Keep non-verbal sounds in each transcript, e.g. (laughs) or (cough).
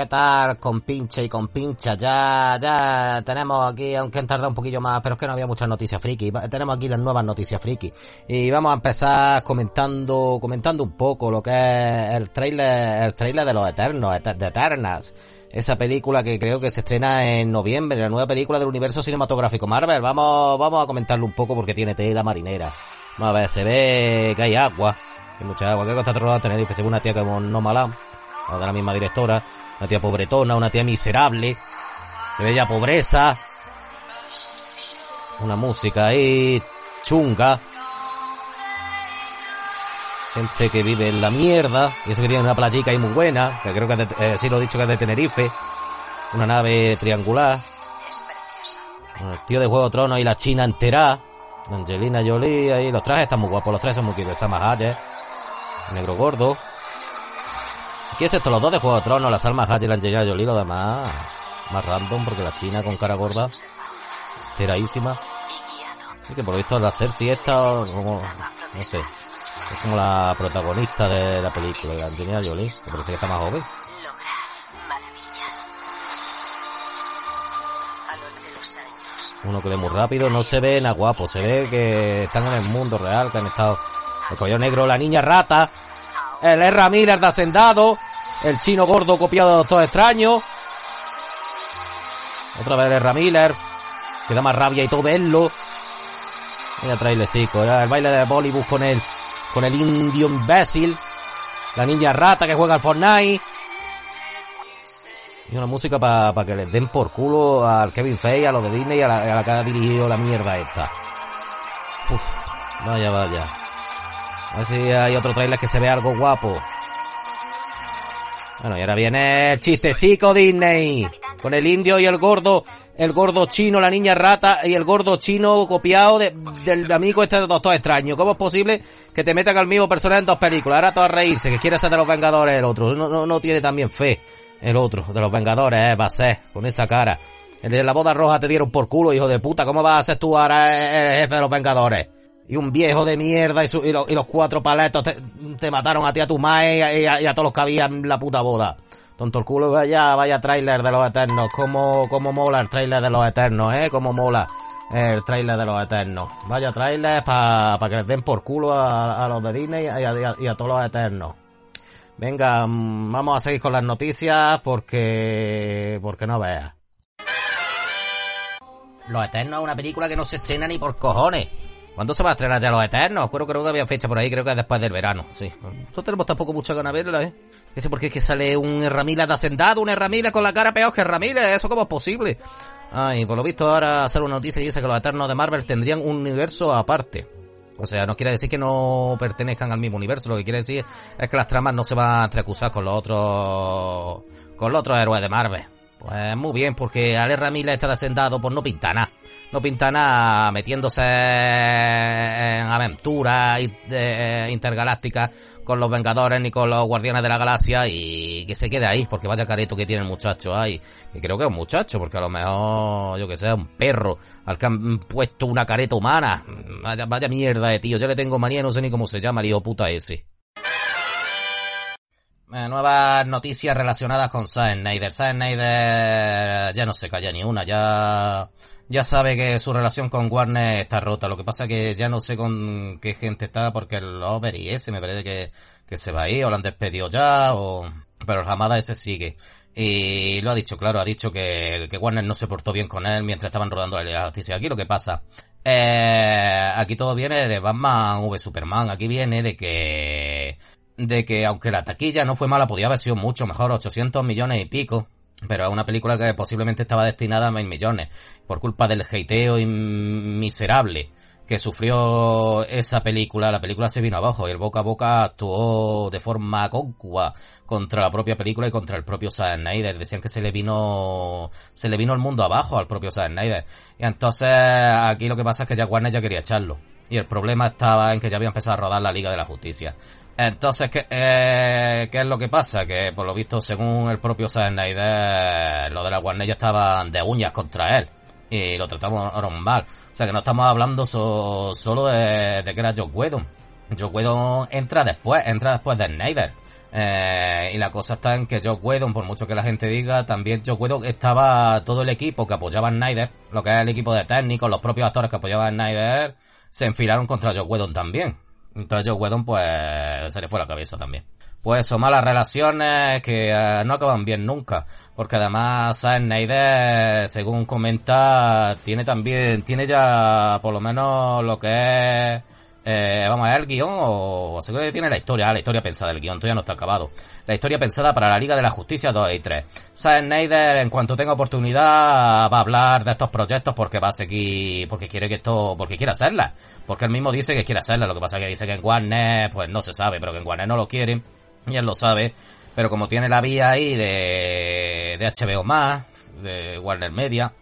¿Qué tal con pinche y con pincha? Ya, ya tenemos aquí, aunque han tardado un poquillo más, pero es que no había muchas noticias friki. Tenemos aquí las nuevas noticias friki. Y vamos a empezar comentando, comentando un poco lo que es el trailer, el trailer de los Eternos, Eter- de Eternas. Esa película que creo que se estrena en noviembre, la nueva película del universo cinematográfico Marvel. Vamos, vamos a comentarlo un poco porque tiene tela marinera. A ver, se ve que hay agua. Hay mucha agua. ¿Qué costa a Tenerife? Según una tía que no mala de la misma directora, una tía pobretona, una tía miserable, se ve ya pobreza, una música ahí chunga, gente que vive en la mierda, y eso que tiene una playica ahí muy buena, que creo que eh, sí lo he dicho que es de Tenerife, una nave triangular, el tío de Juego de Tronos y la China entera, Angelina Jolie ahí, los trajes están muy guapos, los trajes son muy Salma Hayek, negro gordo, ¿Qué es esto? Los dos de Juego de Tronos, la Salma Hayek y la Angelina Jolie, lo demás más random, porque la China con cara gorda, teradísima. Y que por lo visto la Cersei esta, como, no sé, es como la protagonista de la película, la Angelina Jolie, que parece que está más joven. Uno que ve muy rápido, no se ve nada guapo, se ve que están en el mundo real, que han estado el collar negro, la niña rata, el R. Miller de Hacendado, el chino gordo copiado de Doctor Extraño, otra vez el R. Miller, que da más rabia y todo verlo. Mira trailecico, el baile de Bollywood con el, con el indio imbécil, la niña rata que juega al Fortnite. Y una música para que les den por culo al Kevin Feige, a los de Disney y a la, a que ha dirigido la mierda esta. Vaya, vaya. A ver si hay otro trailer que se vea algo guapo. Bueno, y ahora viene el chistecico Disney. Con el indio y el gordo, el gordo chino, la niña rata y el gordo chino copiado de- del amigo este Doctor Extraño. ¿Cómo es posible que te metan al mismo personaje en dos películas? Ahora todo a reírse, que quiere ser de los Vengadores el otro. No, no, no tiene también fe el otro, de los Vengadores, eh, va a ser, con esa cara. El de la boda roja te dieron por culo, hijo de puta. ¿Cómo vas a ser tú ahora el jefe de los Vengadores? Y un viejo de mierda y, los cuatro paletos te, mataron a ti, a tu mae y a, todos los que había en la puta boda. Tonto el culo, vaya, vaya trailer de los Eternos. Cómo, cómo mola el trailer de los Eternos, eh. Cómo mola el trailer de los Eternos. Vaya trailer para que les den por culo a, los de Disney y a todos los Eternos. Venga, mm, vamos a seguir con las noticias porque... porque no veas. Los Eternos es una película que no se estrena ni por cojones. ¿Cuándo se va a estrenar ya Los Eternos? Creo, creo que había fecha por ahí, creo que es después del verano, sí. No tenemos tampoco mucha ganas de verla, ¿eh? Ese porque es que sale un Ramírez de hacendado, un Ramírez con la cara peor que Ramírez, ¿eso cómo es posible? Ay, por lo visto ahora hacer una noticia y dice que los Eternos de Marvel tendrían un universo aparte. O sea, no quiere decir que no pertenezcan al mismo universo, lo que quiere decir es que las tramas no se van a entrecruzar con los otros, con los otros héroes de Marvel. Pues muy bien, porque Ale Ramírez está de hacendado, pues no pinta nada. No pinta nada metiéndose en aventuras eh, intergalácticas con los Vengadores ni con los Guardianes de la Galaxia y que se quede ahí, porque vaya careto que tiene el muchacho ahí. Y creo que es un muchacho, porque a lo mejor, yo que sé, un perro al que han puesto una careta humana. Vaya, vaya mierda de tío, yo le tengo manía, no sé ni cómo se llama el hijo puta ese. Eh, nuevas noticias relacionadas con Zack Snyder. Zack Snyder ya no se calla ni una, ya ya sabe que su relación con Warner está rota. Lo que pasa que ya no sé con qué gente está porque el Over y ese me parece que, que se va a ir o lo han despedido ya o... Pero el Hamada ese sigue. Y lo ha dicho, claro, ha dicho que, que Warner no se portó bien con él mientras estaban rodando la. Aquí lo que pasa, eh, aquí todo viene de Batman v Superman. Aquí viene de que, de que aunque la taquilla no fue mala, podía haber sido mucho mejor, 800 millones y pico. Pero es una película que posiblemente estaba destinada a mil millones. Por culpa del hateo miserable que sufrió esa película, la película se vino abajo y el boca a boca actuó de forma cóncua contra la propia película y contra el propio Zack Snyder. Decían que se le vino, se le vino el mundo abajo al propio Zack Snyder. Y entonces aquí lo que pasa es que Jack Warner ya quería echarlo. Y el problema estaba en que ya había empezado a rodar la Liga de la Justicia. Entonces, ¿qué, eh, ¿qué es lo que pasa? Que por lo visto, según el propio Zack Snyder, lo de la Warner ya estaban de uñas contra él. Y lo tratamos mal. O sea que no estamos hablando solo de, que era Joe Whedon. Joe Whedon entra después, entra después de Snyder. Eh, y la cosa está en que Joe Whedon, por mucho que la gente diga, también Joe Whedon estaba todo el equipo que apoyaba a Snyder, lo que es el equipo de técnicos, los propios actores que apoyaban a Snyder, se enfilaron contra Joe Whedon también. Entonces Joe Whedon pues se le fue la cabeza también. Pues son malas relaciones que eh, no acaban bien nunca. Porque además Zack Snyder, según comenta, tiene también, tiene ya por lo menos lo que es eh, vamos a ver el guion o, seguro que tiene la historia, la historia pensada, el guion todavía no está acabado. La historia pensada para la Liga de la Justicia 2 y 3. Zack Snyder, en cuanto tenga oportunidad, va a hablar de estos proyectos porque va a seguir, porque quiere que esto, porque quiere hacerla. Porque él mismo dice que quiere hacerla, lo que pasa es que dice que en Warner, pues no se sabe, pero que en Warner no lo quieren, y él lo sabe. Pero como tiene la vía ahí de, de HBO más, de Warner Media,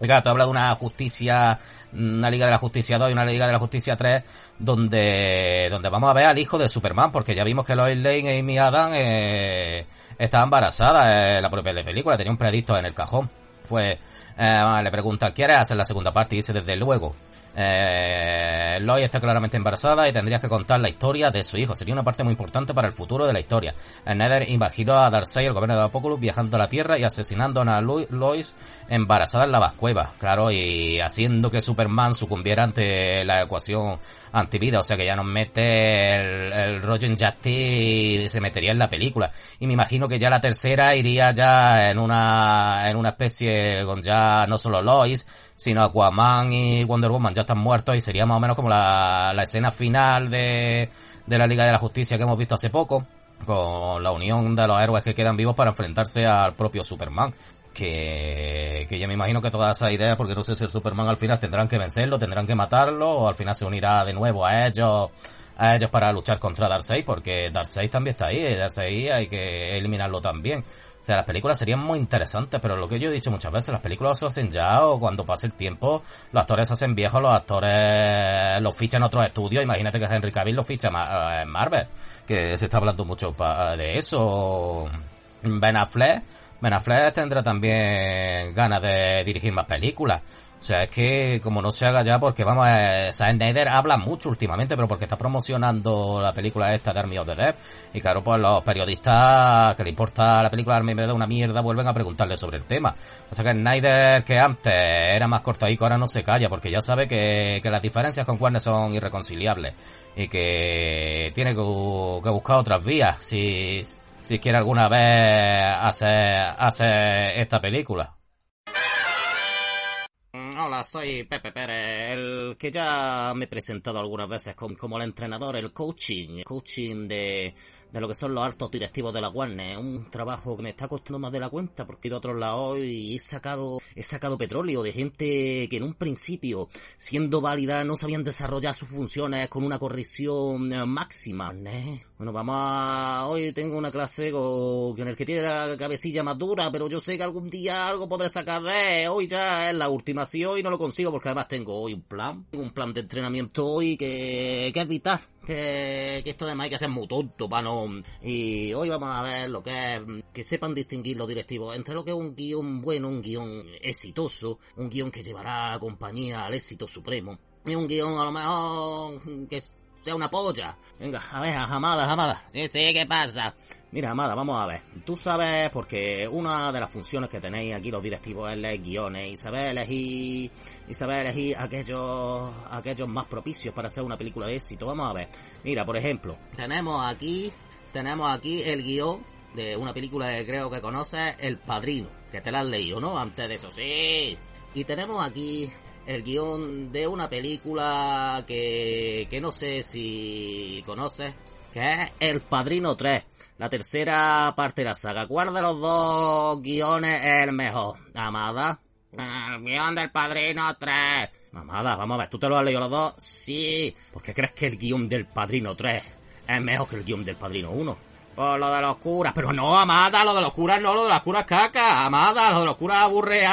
y claro, te habla de una justicia una Liga de la Justicia 2 y una Liga de la Justicia 3 donde, donde vamos a ver al hijo de Superman, porque ya vimos que Lois Lane y Amy Adam eh, estaba embarazada en la propia película, tenía un predicto en el cajón. Fue, eh, le pregunta, ¿quieres hacer la segunda parte? Y dice, desde luego. Eh, Lois está claramente embarazada y tendrías que contar la historia de su hijo. Sería una parte muy importante para el futuro de la historia. Nether imaginó a Darkseid, el gobierno de Apocalypse, viajando a la Tierra y asesinando a Lois embarazada en la vascueva. Claro, y haciendo que Superman sucumbiera ante la ecuación antivida. O sea que ya nos mete el, el rollo y se metería en la película. Y me imagino que ya la tercera iría ya en una, en una especie con ya no solo Lois, sino Aquaman y Wonder Woman ya están muertos y sería más o menos como la, la escena final de, de la Liga de la Justicia que hemos visto hace poco, con la unión de los héroes que quedan vivos para enfrentarse al propio Superman. Que, que ya me imagino que todas esas ideas, porque no sé si el Superman al final tendrán que vencerlo, tendrán que matarlo, o al final se unirá de nuevo a ellos, a ellos para luchar contra Darkseid, porque Darkseid también está ahí, Darkseid hay que eliminarlo también. O sea, las películas serían muy interesantes, pero lo que yo he dicho muchas veces, las películas se hacen ya o cuando pase el tiempo, los actores se hacen viejos, los actores los fichan otros estudios. Imagínate que Henry Cavill los ficha en Marvel, que se está hablando mucho de eso. Ben Affleck, Ben Affleck tendrá también ganas de dirigir más películas. O sea, es que como no se haga ya, porque vamos, Zack Snyder habla mucho últimamente, pero porque está promocionando la película esta de Army of the Dead. Y claro, pues los periodistas que le importa la película Army of the Dead una mierda vuelven a preguntarle sobre el tema. O sea que Snyder, que antes era más cortadico, ahora no se calla, porque ya sabe que, que las diferencias con Warner son irreconciliables. Y que tiene que, que buscar otras vías, si, si quiere alguna vez hacer, hacer esta película. Hola, soy Pepe Pérez, el que ya me he presentado algunas veces como, el entrenador, el coaching, coaching de, de lo que son los altos directivos de la Warner. Un trabajo que me está costando más de la cuenta porque he ido a otros lados y he sacado, he sacado petróleo de gente que en un principio, siendo válida, no sabían desarrollar sus funciones con una corrección eh, máxima. Bueno, vamos a... Hoy tengo una clase con el que tiene la cabecilla más dura, pero yo sé que algún día algo podré sacar de... Hoy ya es la última, si hoy no lo consigo porque además tengo hoy un plan, un plan de entrenamiento hoy que, que es que, que esto hay que hacer muy tonto para no... Y hoy vamos a ver lo que es, que sepan distinguir los directivos entre lo que es un guion bueno, un guion exitoso, un guion que llevará a la compañía al éxito supremo, y un guion a lo mejor que sea una polla. Venga, a ver, Amada, Amada. Sí, sí, ¿qué pasa? Mira, Amada, vamos a ver. Tú sabes, porque una de las funciones que tenéis aquí los directivos es leer guiones y saber elegir, y saber elegir aquellos, aquellos más propicios para hacer una película de éxito. Vamos a ver. Mira, por ejemplo, tenemos aquí, tenemos aquí el guion de una película que creo que conoces, El Padrino, que te la has leído, ¿no? Antes de eso, sí. Y tenemos aquí el guion de una película que, que no sé si conoces, que es El Padrino 3, la tercera parte de la saga. ¿Cuál de los dos guiones es el mejor? Amada. El guion del Padrino 3. Amada, vamos a ver, ¿tú te lo has leído los dos? Sí. ¿Por qué crees que el guion del Padrino 3 es mejor que el guion del Padrino 1? Por lo de los curas. Pero no, Amada, lo de los curas no, lo de las curas caca. Amada, lo de los curas aburre...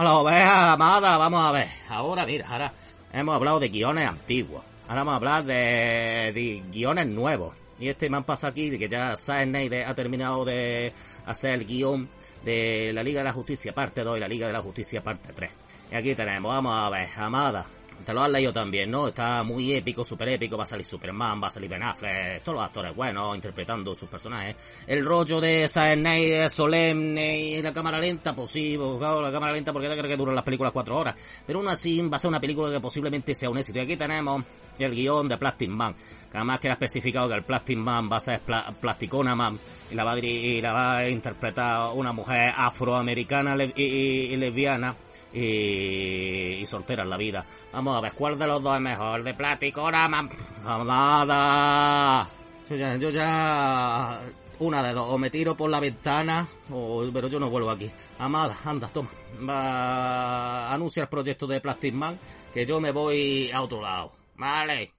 A la oveja amada, vamos a ver. Ahora, mira, ahora hemos hablado de guiones antiguos. Ahora vamos a hablar de, guiones nuevos. Y este me han pasado aquí que ya Snyder ha terminado de hacer el guion de la Liga de la Justicia parte 2 y la Liga de la Justicia parte 3. Y aquí tenemos, vamos a ver, Amada. Te lo has leído también, ¿no? Está muy épico, súper épico. Va a salir Superman, va a salir Ben Affleck, todos los actores buenos interpretando sus personajes. El rollo de Zack Snyder solemne y la cámara lenta, pues sí, pues, claro, la cámara lenta porque te creo que duran las películas cuatro horas. Pero aún así va a ser una película que posiblemente sea un éxito. Y aquí tenemos el guion de Plastic Man, que además queda especificado que el Plastic Man va a ser pla Plasticona Man y la va a, y la va a interpretar una mujer afroamericana y lesbiana y, y soltera en la vida. Vamos a ver cuál de los dos es mejor, de Man. Nada. Yo ya, yo ya una de dos, o me tiro por la ventana, o, pero yo no vuelvo aquí. Amada, anda, toma. Va, anuncia el proyecto de Plastic Man, que yo me voy a otro lado. Vale.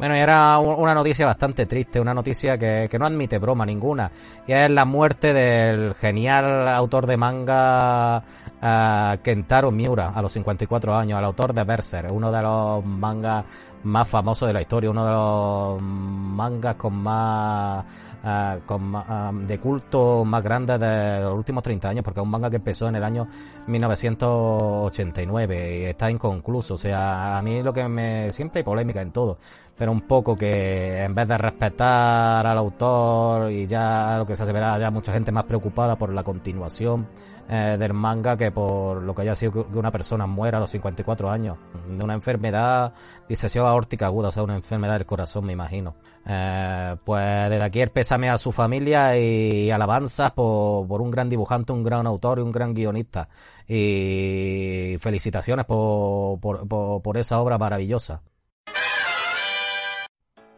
Bueno, y era una noticia bastante triste, una noticia que, que, no admite broma ninguna. Y es la muerte del genial autor de manga uh, Kentaro Miura a los 54 años, el autor de Berserk, uno de los mangas más famosos de la historia, uno de los mangas con más Uh, con, uh, de culto más grande de los últimos 30 años, porque es un manga que empezó en el año 1989 y está inconcluso. O sea, a mí lo que me. Siempre hay polémica en todo, pero un poco que en vez de respetar al autor y ya lo que se verá, ya mucha gente más preocupada por la continuación eh, del manga que por lo que haya sido que una persona muera a los 54 años de una enfermedad, disección aórtica aguda, o sea, una enfermedad del corazón, me imagino. Eh, pues desde aquí el pésame a su familia y alabanzas por, por un gran dibujante, un gran autor y un gran guionista. Y felicitaciones por, por, por, por esa obra maravillosa.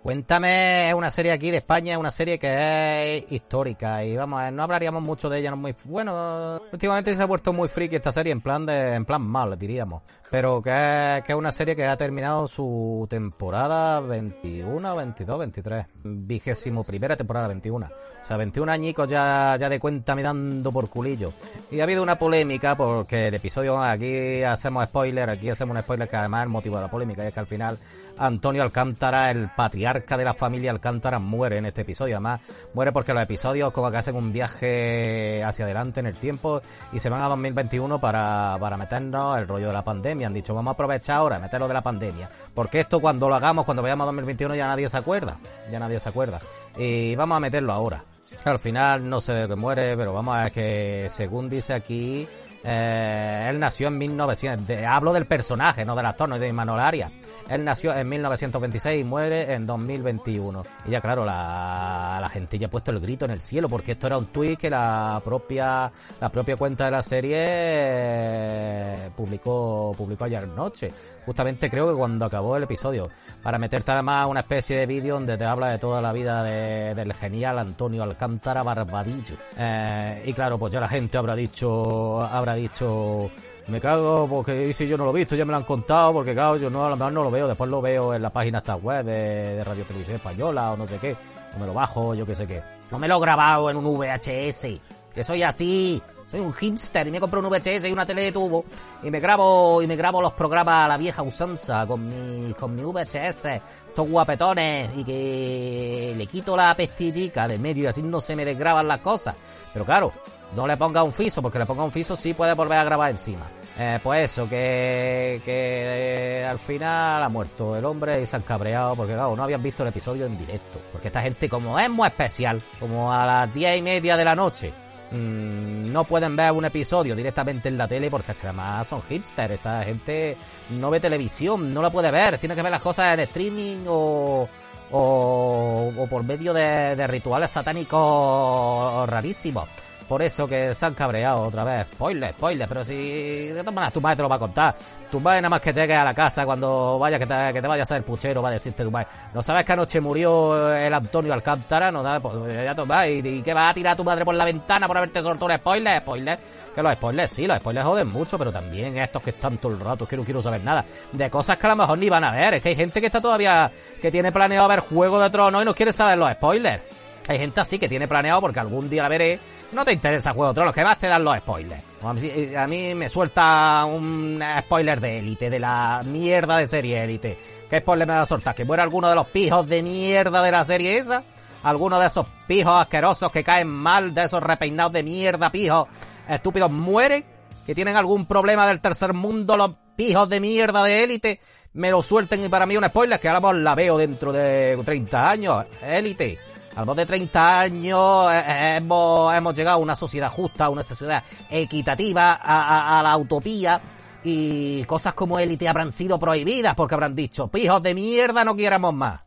Cuéntame, es una serie aquí de España, es una serie que es histórica y vamos, no hablaríamos mucho de ella, no muy bueno, últimamente se ha vuelto muy friki esta serie en plan de en plan mal, diríamos, pero que que es una serie que ha terminado su temporada 21, 22, 23, vigésimo primera temporada 21. O sea, 21 añicos ya ya de cuenta me dando por culillo. Y ha habido una polémica porque el episodio aquí hacemos spoiler, aquí hacemos un spoiler que además el motivo de la polémica es que al final Antonio Alcántara, el patriarca de la familia Alcántara, muere en este episodio. Además, muere porque los episodios como que hacen un viaje hacia adelante en el tiempo y se van a 2021 para, para meternos el rollo de la pandemia. Han dicho, vamos a aprovechar ahora, meterlo de la pandemia. Porque esto cuando lo hagamos, cuando vayamos a 2021 ya nadie se acuerda. Ya nadie se acuerda. Y vamos a meterlo ahora. Al final no sé de qué muere, pero vamos a ver que según dice aquí, eh, él nació en 1900. De, hablo del personaje, no del actor, no de Manuel Arias. Él nació en 1926 y muere en 2021. Y ya claro, la, la gente ya ha puesto el grito en el cielo porque esto era un tweet que la propia la propia cuenta de la serie eh, publicó publicó ayer noche. Justamente creo que cuando acabó el episodio para meterte además una especie de vídeo donde te habla de toda la vida de, del genial Antonio Alcántara Barbadillo. Eh, y claro, pues ya la gente habrá dicho habrá dicho me cago porque si yo no lo he visto, ya me lo han contado, porque claro, yo no, a lo mejor no lo veo, después lo veo en la página esta web de, de Radio Televisión Española o no sé qué, o me lo bajo, yo qué sé qué. No me lo he grabado en un VHS, que soy así, Soy un hipster y me compro un VHS y una tele de tubo y me grabo y me grabo los programas a la vieja usanza con mi con mi VHS, estos guapetones y que le quito la pestillica del medio y así no se me desgraban las cosas. Pero claro, no le ponga un fiso porque le ponga un fiso sí puede volver a grabar encima. Eh, pues eso, que, que eh, al final ha muerto el hombre y se han cabreado porque, claro, no habían visto el episodio en directo. Porque esta gente, como es muy especial, como a las diez y media de la noche, mmm, no pueden ver un episodio directamente en la tele porque además son hipsters. Esta gente no ve televisión, no la puede ver, tiene que ver las cosas en streaming o, o, o por medio de, de rituales satánicos rarísimos. Por eso que se han cabreado otra vez. Spoiler, spoiler, pero si de todas maneras tu madre te lo va a contar. Tu madre nada más que llegue a la casa cuando vaya que te, que te vaya a ser puchero va a decirte tu madre. ¿No sabes que anoche murió el Antonio Alcántara? No pues ya tu madre, y, y que va a tirar a tu madre por la ventana por haberte soltado un spoiler, spoiler. Que los spoilers sí, los spoilers joden mucho, pero también estos que están todo el rato, que no quiero saber nada. De cosas que a lo mejor ni van a ver. Es que hay gente que está todavía, que tiene planeado ver Juego de Tronos y no quiere saber los spoilers. Hay gente así que tiene planeado porque algún día la veré. No te interesa Juego de Tronos, que más te dan los spoilers. A mí, a mí me suelta un spoiler de élite, de la mierda de serie élite. ¿Qué spoiler me va a soltar? ¿Que muera alguno de los pijos de mierda de la serie esa? ¿Alguno de esos pijos asquerosos que caen mal, de esos repeinados de mierda, pijos estúpidos, mueren? ¿Que tienen algún problema del tercer mundo, los pijos de mierda de élite? Me lo suelten y para mí un spoiler que ahora la veo dentro de 30 años. Élite. Al de 30 años eh, hemos, hemos llegado a una sociedad justa, a una sociedad equitativa, a, a, a la utopía. Y cosas como élite habrán sido prohibidas porque habrán dicho, pijos de mierda, no quieramos más.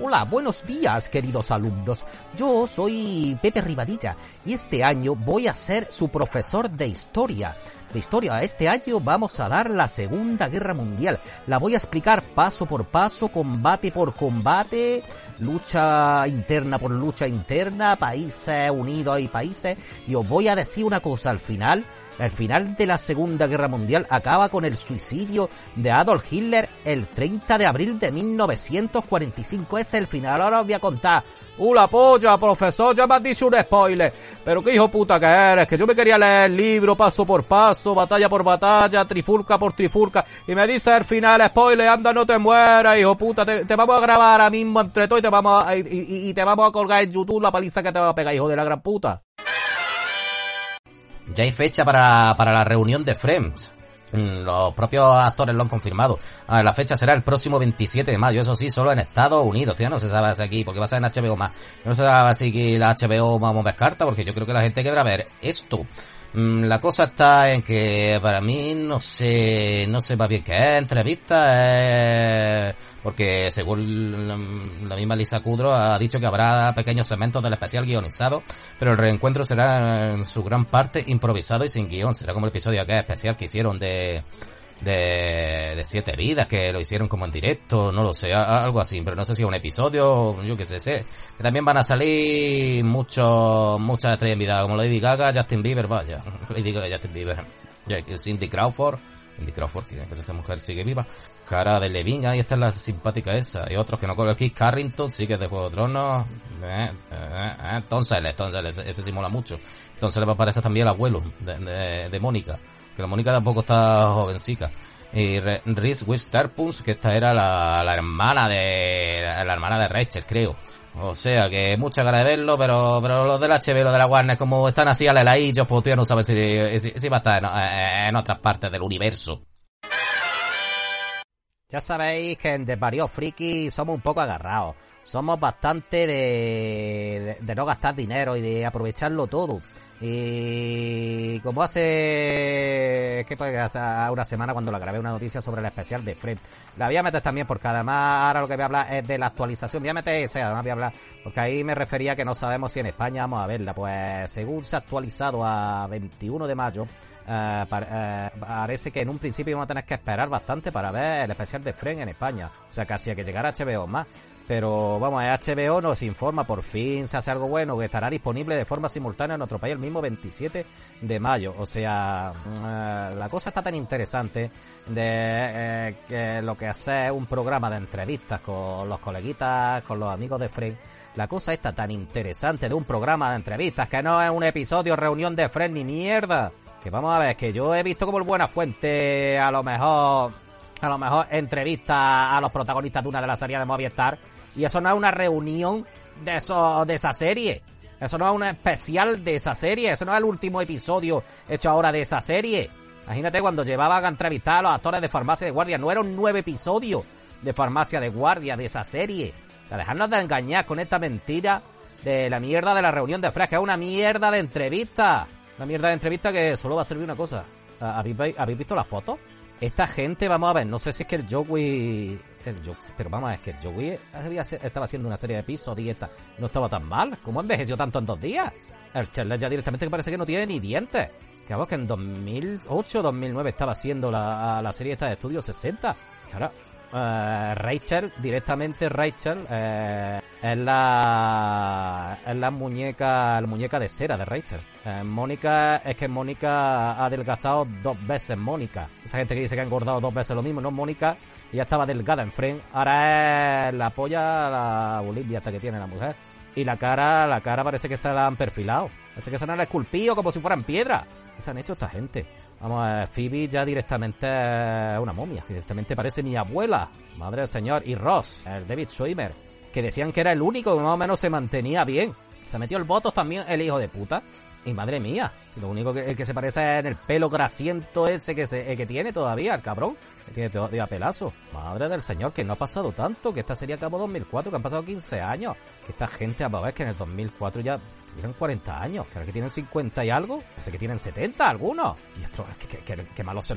Hola, buenos días, queridos alumnos. Yo soy Pepe Ribadilla y este año voy a ser su profesor de historia. De historia, este año vamos a dar la Segunda Guerra Mundial. La voy a explicar paso por paso, combate por combate, lucha interna por lucha interna, países unidos y países. Y os voy a decir una cosa al final. El final de la Segunda Guerra Mundial acaba con el suicidio de Adolf Hitler el 30 de abril de 1945. Es el final. Ahora os voy a contar. ¡Una polla, profesor! Ya me has dicho un spoiler. Pero qué hijo puta que eres. Que yo me quería leer el libro paso por paso, batalla por batalla, trifulca por trifulca. Y me dice el final, spoiler, anda, no te mueras, hijo puta. Te, te vamos a grabar ahora mismo entre todos y te vamos a, y, y, y te vamos a colgar en YouTube la paliza que te va a pegar, hijo de la gran puta. Ya hay fecha para, para la reunión de Friends. Los propios actores lo han confirmado. la fecha será el próximo 27 de mayo, eso sí, solo en Estados Unidos. Ya no se sabe si aquí, porque va a ser en HBO más. No se sabe si la HBO vamos a ver carta, porque yo creo que la gente querrá ver esto. La cosa está en que para mí no sé, no sé más bien qué es entrevista, eh, porque según la misma Lisa Kudrow ha dicho que habrá pequeños segmentos del especial guionizado, pero el reencuentro será en su gran parte improvisado y sin guion. Será como el episodio que es especial que hicieron de, de, de siete vidas, que lo hicieron como en directo, no lo sé, algo así, pero no sé si un episodio, yo qué sé, sé. También van a salir muchos, muchas estrellas en vida, como Lady Gaga, Justin Bieber, vaya, (laughs) Lady Gaga, Justin Bieber, Cindy Crawford, Cindy Crawford, que esa mujer sigue viva, cara de Levin, ahí está la simpática esa, y otros que no conozco aquí, Carrington, sí que es de Juego de Tronos, eh, eh, eh, entonces, entonces, ese sí mola mucho, entonces le va a aparecer también el abuelo de, de Mónica, que la Mónica tampoco está jovencica. Y Reese Witherspoon, que esta era la, la hermana de, la hermana de Rachel, creo. O sea que mucha ganas de verlo, pero, pero los del HB, los de la Warner, como están así aleladillos, pues tú ya no sabes si, si, va a estar en, otras partes del universo. Ya sabéis que en The Varios Friki somos un poco agarrados. Somos bastante de, de no gastar dinero y de aprovecharlo todo. Y como hace, ¿qué puede hace una semana cuando la grabé una noticia sobre el especial de Fred. La voy a meter también porque además ahora lo que voy a hablar es de la actualización. Voy a meter ese, además voy a hablar, porque ahí me refería que no sabemos si en España vamos a verla. Pues según se ha actualizado a 21 de mayo, para, uh, parece que en un principio vamos a tener que esperar bastante para ver el especial de Fred en España. O sea, casi a que llegara HBO más. Pero vamos, HBO nos informa, por fin se hace algo bueno, que estará disponible de forma simultánea en nuestro país el mismo 27 de mayo. O sea, uh, la cosa está tan interesante de eh, que lo que hace es un programa de entrevistas con los coleguitas, con los amigos de Fred la cosa esta tan interesante de un programa de entrevistas que no es un episodio reunión de Fred ni mierda. Que vamos a ver, que yo he visto como el Buena Fuente a lo mejor, a lo mejor entrevista a los protagonistas de una de las series de Movistar y eso no es una reunión de eso, de esa serie. Eso no es un especial de esa serie, eso no es el último episodio hecho ahora de esa serie. Imagínate cuando llevaban a entrevistar a los actores de Farmacia de Guardia, no era un nuevo episodio de Farmacia de Guardia de esa serie. O dejarnos de engañar con esta mentira de la mierda de la reunión de Fresca, es una mierda de entrevista. Una mierda de entrevista que solo va a servir una cosa. ¿Habéis, ¿habéis visto las fotos? Esta gente, vamos a ver, no sé si es que el Joey... Pero vamos es que el Joey estaba haciendo una serie de episodios y esta no estaba tan mal. ¿Cómo envejeció tanto en dos días? El Charles ya directamente que parece que no tiene ni dientes. Que vamos, que en 2008 2009 estaba haciendo la, la serie esta de Estudio 60. Y ahora eh, Rachel, directamente Rachel, eh, es la es la muñeca, la muñeca de cera de Rachel. Eh, Mónica, es que Mónica ha adelgazado dos veces Mónica. Esa gente que dice que ha engordado dos veces lo mismo, no Mónica, ya estaba delgada en frente. Ahora es la polla, la Bolivia hasta que tiene la mujer. Y la cara, la cara parece que se la han perfilado. Parece que se la han esculpido como si fueran piedra. ¿Qué se han hecho esta gente? Vamos a ver, Phoebe ya directamente una momia, directamente parece mi abuela, madre del señor, y Ross, el David Schwimmer, que decían que era el único que más o menos se mantenía bien. Se metió el voto también el hijo de puta. Y madre mía, lo único que, el que se parece es en el pelo grasiento ese que, se, que tiene todavía, el cabrón. Que tiene todavía pelazo. Madre del señor, que no ha pasado tanto, que esta sería acabó 2004, que han pasado 15 años. Que esta gente, a ver, que en el 2004 ya tuvieron 40 años, ahora que tienen 50 y algo, sé que tienen 70 algunos. Y esto, que, que, que malos.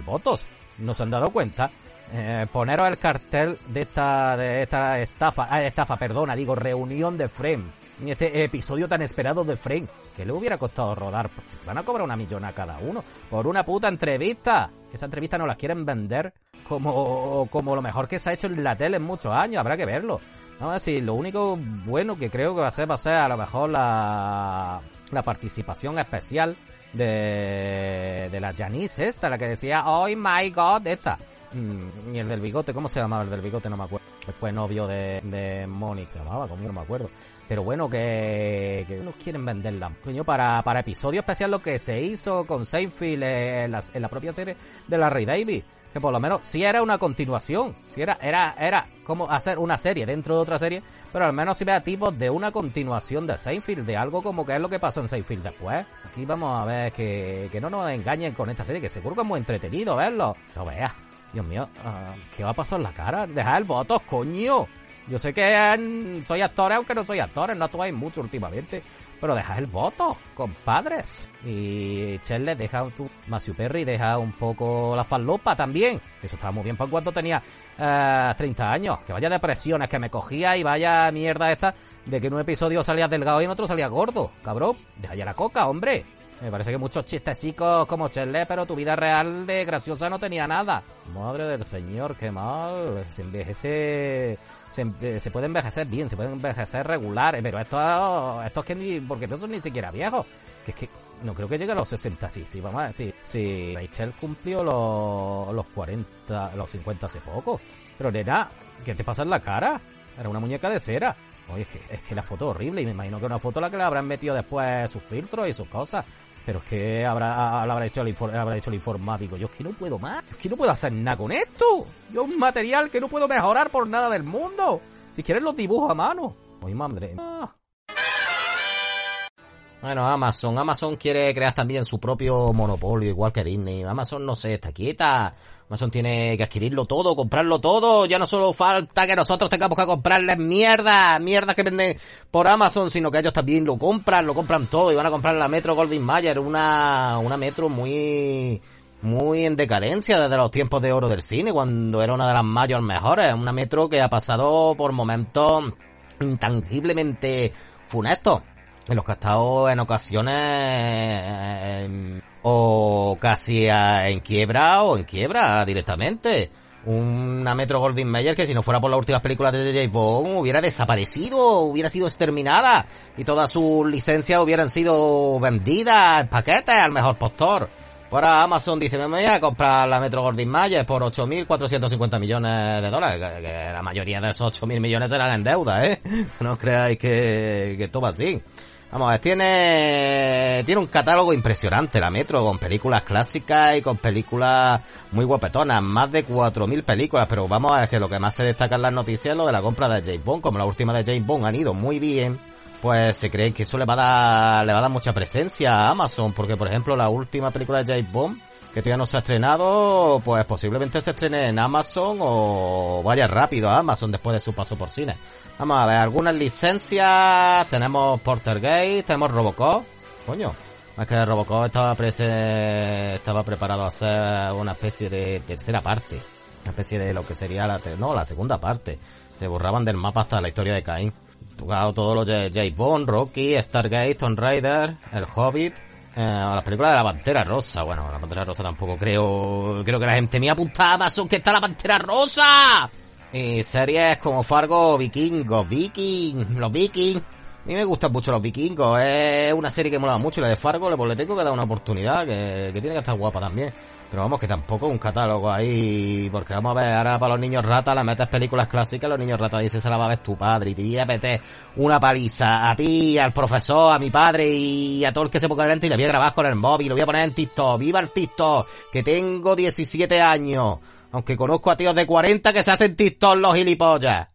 No se han dado cuenta. Eh, poneros el cartel de esta, de esta estafa, ah, estafa, perdona, digo, reunión de Frame este episodio tan esperado de Frank. Que le hubiera costado rodar? Pues van a cobrar una millona cada uno por una puta entrevista. Esa entrevista no la quieren vender como, como lo mejor que se ha hecho en la tele en muchos años. Habrá que verlo. No, si lo único bueno que creo que va a ser va a ser a lo mejor la, la participación especial de, de la Janice esta, la que decía, oh my god, esta. Mm, y el del bigote, ¿cómo se llamaba el del bigote? No me acuerdo. Fue novio de, de Mónica, llamaba, como no me acuerdo. Pero bueno, que, que nos quieren venderla. Coño, para, para episodio especial lo que se hizo con Seinfeld en la, en la propia serie de la Rey David. Que por lo menos si era una continuación. Si era, era, era como hacer una serie dentro de otra serie. Pero al menos si vea tipos de una continuación de Seinfeld. De algo como que es lo que pasó en Seinfeld después. Aquí vamos a ver que, que no nos engañen con esta serie. Que seguro que es muy entretenido verlo. Lo veas. Dios mío, ah, ¿qué va a pasar en la cara? Deja el voto, coño. Yo sé que soy actor, aunque no soy actor, no actuáis mucho últimamente. Pero deja el voto, compadres. Y Chelle deja tu Matthew Perry deja un poco la falopa también. Eso estaba muy bien para cuando tenía 30 eh, años. Que vaya depresiones que me cogía y vaya mierda esta de que en un episodio salías delgado y en otro salías gordo. Cabrón, deja ya la coca, hombre. Me parece que muchos chistecicos como Chelle, pero tu vida real de graciosa no tenía nada. Madre del señor, qué mal. Se envejece. Se, puede envejecer bien, se puede envejecer regular. Pero esto, esto es que ni. Porque no son ni siquiera viejos. Que es que no creo que llegue a los 60, sí, sí, vamos a decir. Sí, Rachel cumplió los, los 40, los 50 hace poco. Pero nena, ¿qué te pasa en la cara? Era una muñeca de cera. Oye, es que, es que la foto es horrible y me imagino que una foto la que le habrán metido después sus filtros y sus cosas. Pero es que habrá, habrá, hecho el habrá hecho el informático. Yo es que no puedo más. Es que no puedo hacer nada con esto. Yo un material que no puedo mejorar por nada del mundo. Si quieres los dibujo a mano. Oye, madre. Ah. Bueno, Amazon. Amazon quiere crear también su propio monopolio, igual que Disney. Amazon no sé, está quieta. Amazon tiene que adquirirlo todo, comprarlo todo. Ya no solo falta que nosotros tengamos que comprarles mierda, mierda que venden por Amazon, sino que ellos también lo compran, lo compran todo y van a comprar la Metro Goldwyn Mayer, una, una Metro muy, muy en decadencia desde los tiempos de oro del cine, cuando era una de las mayores mejores. Una Metro que ha pasado por momentos intangiblemente funestos en los que ha estado en ocasiones eh, o casi en quiebra o en quiebra directamente. Una Metro Goldwyn Mayer que si no fuera por las últimas películas de J. Bond hubiera desaparecido, hubiera sido exterminada y todas sus licencias hubieran sido vendidas en paquetes al mejor postor. Ahora Amazon dice, me voy a comprar la Metro Goldwyn Mayer por 8.450 millones de dólares. La mayoría de esos 8.000 millones serán en deuda, ¿eh? (laughs) No creáis que, que todo va así. Vamos a ver, tiene, tiene un catálogo impresionante la Metro, con películas clásicas y con películas muy guapetonas, más de 4.000 películas, pero vamos a ver que lo que más se destaca en las noticias es lo de la compra de James Bond, como la última de James Bond han ido muy bien, pues se cree que eso le va a dar, le va a dar mucha presencia a Amazon, porque por ejemplo la última película de James Bond, que todavía no se ha estrenado, pues posiblemente se estrene en Amazon o vaya rápido a Amazon después de su paso por cine. Vamos a ver, algunas licencias, tenemos Portergate, tenemos Robocop, coño. Es que Robocop estaba, prese, estaba preparado a hacer una especie de tercera parte. Una especie de lo que sería la, no, la segunda parte. Se borraban del mapa hasta la historia de Cain. Claro, todo lo de James Bond, Rocky, Stargate, Tomb Raider, El Hobbit, eh, la película de la Pantera Rosa. Bueno, la Pantera Rosa tampoco creo, creo que la gente me apuntaba Amazon que está la Pantera Rosa. Y series como Fargo, Vikingos, Viking, los Vikings. A mí me gustan mucho los vikingos, es una serie que me mola mucho, la de Fargo, pues le tengo que dar una oportunidad, que tiene que estar guapa también. Pero vamos, que tampoco un catálogo ahí, porque vamos a ver, ahora para los niños ratas le metes películas clásicas, los niños ratas dicen se la va a ver tu padre, y te voy a meter una paliza a ti, al profesor, a mi padre y a todo el que se ponga delante y le voy a grabar con el móvil, lo voy a poner en TikTok, viva el TikTok, que tengo 17 años, aunque conozco a tíos de 40 que se hacen TikTok los gilipollas.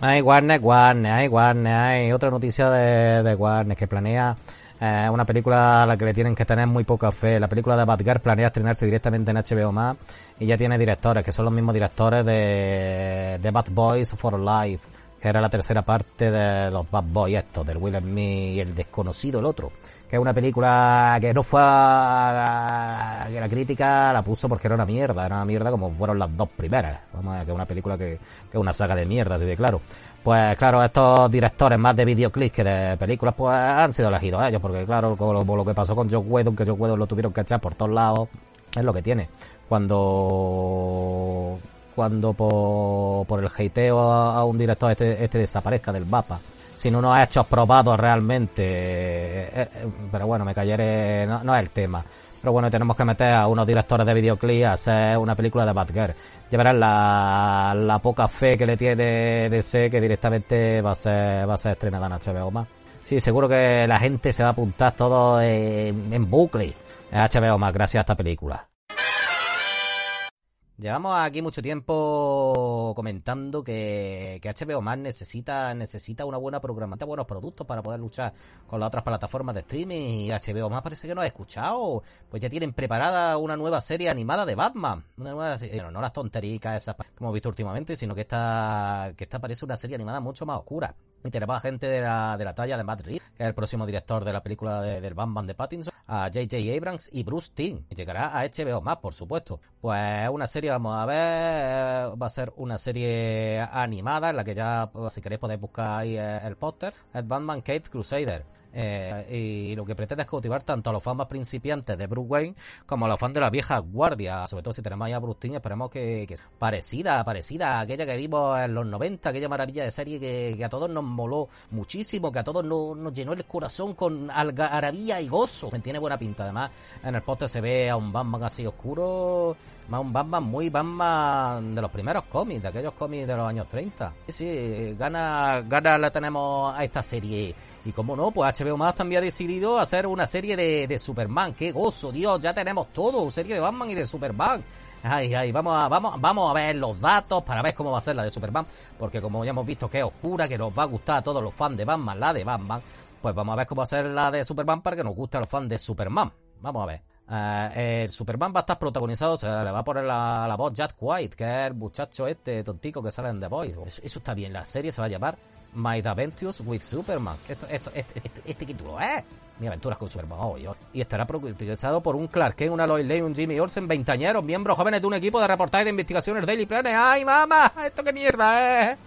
Ay, Warner, Warner, ay, Warner, ay, otra noticia de Warner que planea eh, una película a la que le tienen que tener muy poca fe. La película de Batgirl planea estrenarse directamente en HBO Max y ya tiene directores, que son los mismos directores de, de Bad Boys for Life, que era la tercera parte de los Bad Boys estos, del Will Smith y el desconocido, el otro que es una película que no fue que la crítica la puso porque era una mierda, era una mierda como fueron las dos primeras. Vamos a ver, que es una película que, es una saga de mierda, así de claro. Pues claro, estos directores más de videoclips que de películas, pues han sido elegidos ellos, porque claro, lo, lo que pasó con Joe Whedon, que Joe Whedon lo tuvieron que echar por todos lados, es lo que tiene. Cuando cuando por, el hateo a, un director este, este desaparezca del mapa sin unos hechos probados realmente. Eh, eh, pero bueno, me callaré, no, no, es el tema. Pero bueno, tenemos que meter a unos directores de videoclip a hacer una película de Batgirl. Ya verás la, poca fe que le tiene DC que directamente va a ser, va a ser estrenada en HBO más. Sí, seguro que la gente se va a apuntar todo en, en bucle HBO más gracias a esta película. Llevamos aquí mucho tiempo comentando que, que HBO Max necesita, necesita una buena programación, buenos productos para poder luchar con las otras plataformas de streaming y HBO Max parece que no ha escuchado. Pues ya tienen preparada una nueva serie animada de Batman. Una nueva serie, no, no las tontericas esas que hemos visto últimamente, sino que esta, que esta parece una serie animada mucho más oscura. Y tenemos a gente de la, de la talla de Matt Reeves, que es el próximo director de la película de, del Batman de Pattinson, a J.J. Abrams y Bruce Timm. Y llegará a HBO más, por supuesto. Pues una serie, vamos a ver, va a ser una serie animada en la que ya, si queréis, podéis buscar ahí el póster. Es Batman Kate Crusader. Eh, y lo que pretende es cautivar tanto a los fans más principiantes de Bruce Wayne como a los fans de la vieja guardia. Sobre todo si tenemos ahí a Bruce Timm, esperemos que, parecida, parecida a aquella que vimos en los 90, aquella maravilla de serie que, a todos nos moló muchísimo, que a todos nos, nos llenó el corazón con algarabía y gozo. Tiene buena pinta, además en el póster se ve a un Batman así oscuro, más un Batman muy Batman de los primeros cómics, de aquellos cómics de los años 30. Sí, sí, gana, gana la tenemos a esta serie. Y como no, pues HBO Max también ha decidido hacer una serie de, de Superman. ¡Qué gozo, Dios! Ya tenemos todo, serie de Batman y de Superman. Ay, ay, vamos a, vamos, vamos a ver los datos para ver cómo va a ser la de Superman. Porque como ya hemos visto que es oscura, que nos va a gustar a todos los fans de Batman, la de Batman, pues vamos a ver cómo va a ser la de Superman para que nos guste a los fans de Superman. Vamos a ver. Uh, el Superman va a estar protagonizado, se le va a poner la, la voz Jack White, que es el muchacho este tontico que sale en The Voice. Eso, está bien, la serie se va a llamar My Adventures with Superman. Esto, esto, este, este, título es. ¿eh? Mi aventuras con Superman, oh, Y estará protagonizado por un Clark Kent, una Lois Lane, un Jimmy Olsen, veintañeros, miembros jóvenes de un equipo de reportaje de investigaciones Daily Planet. ¡Ay, mamá! ¿Esto qué mierda es?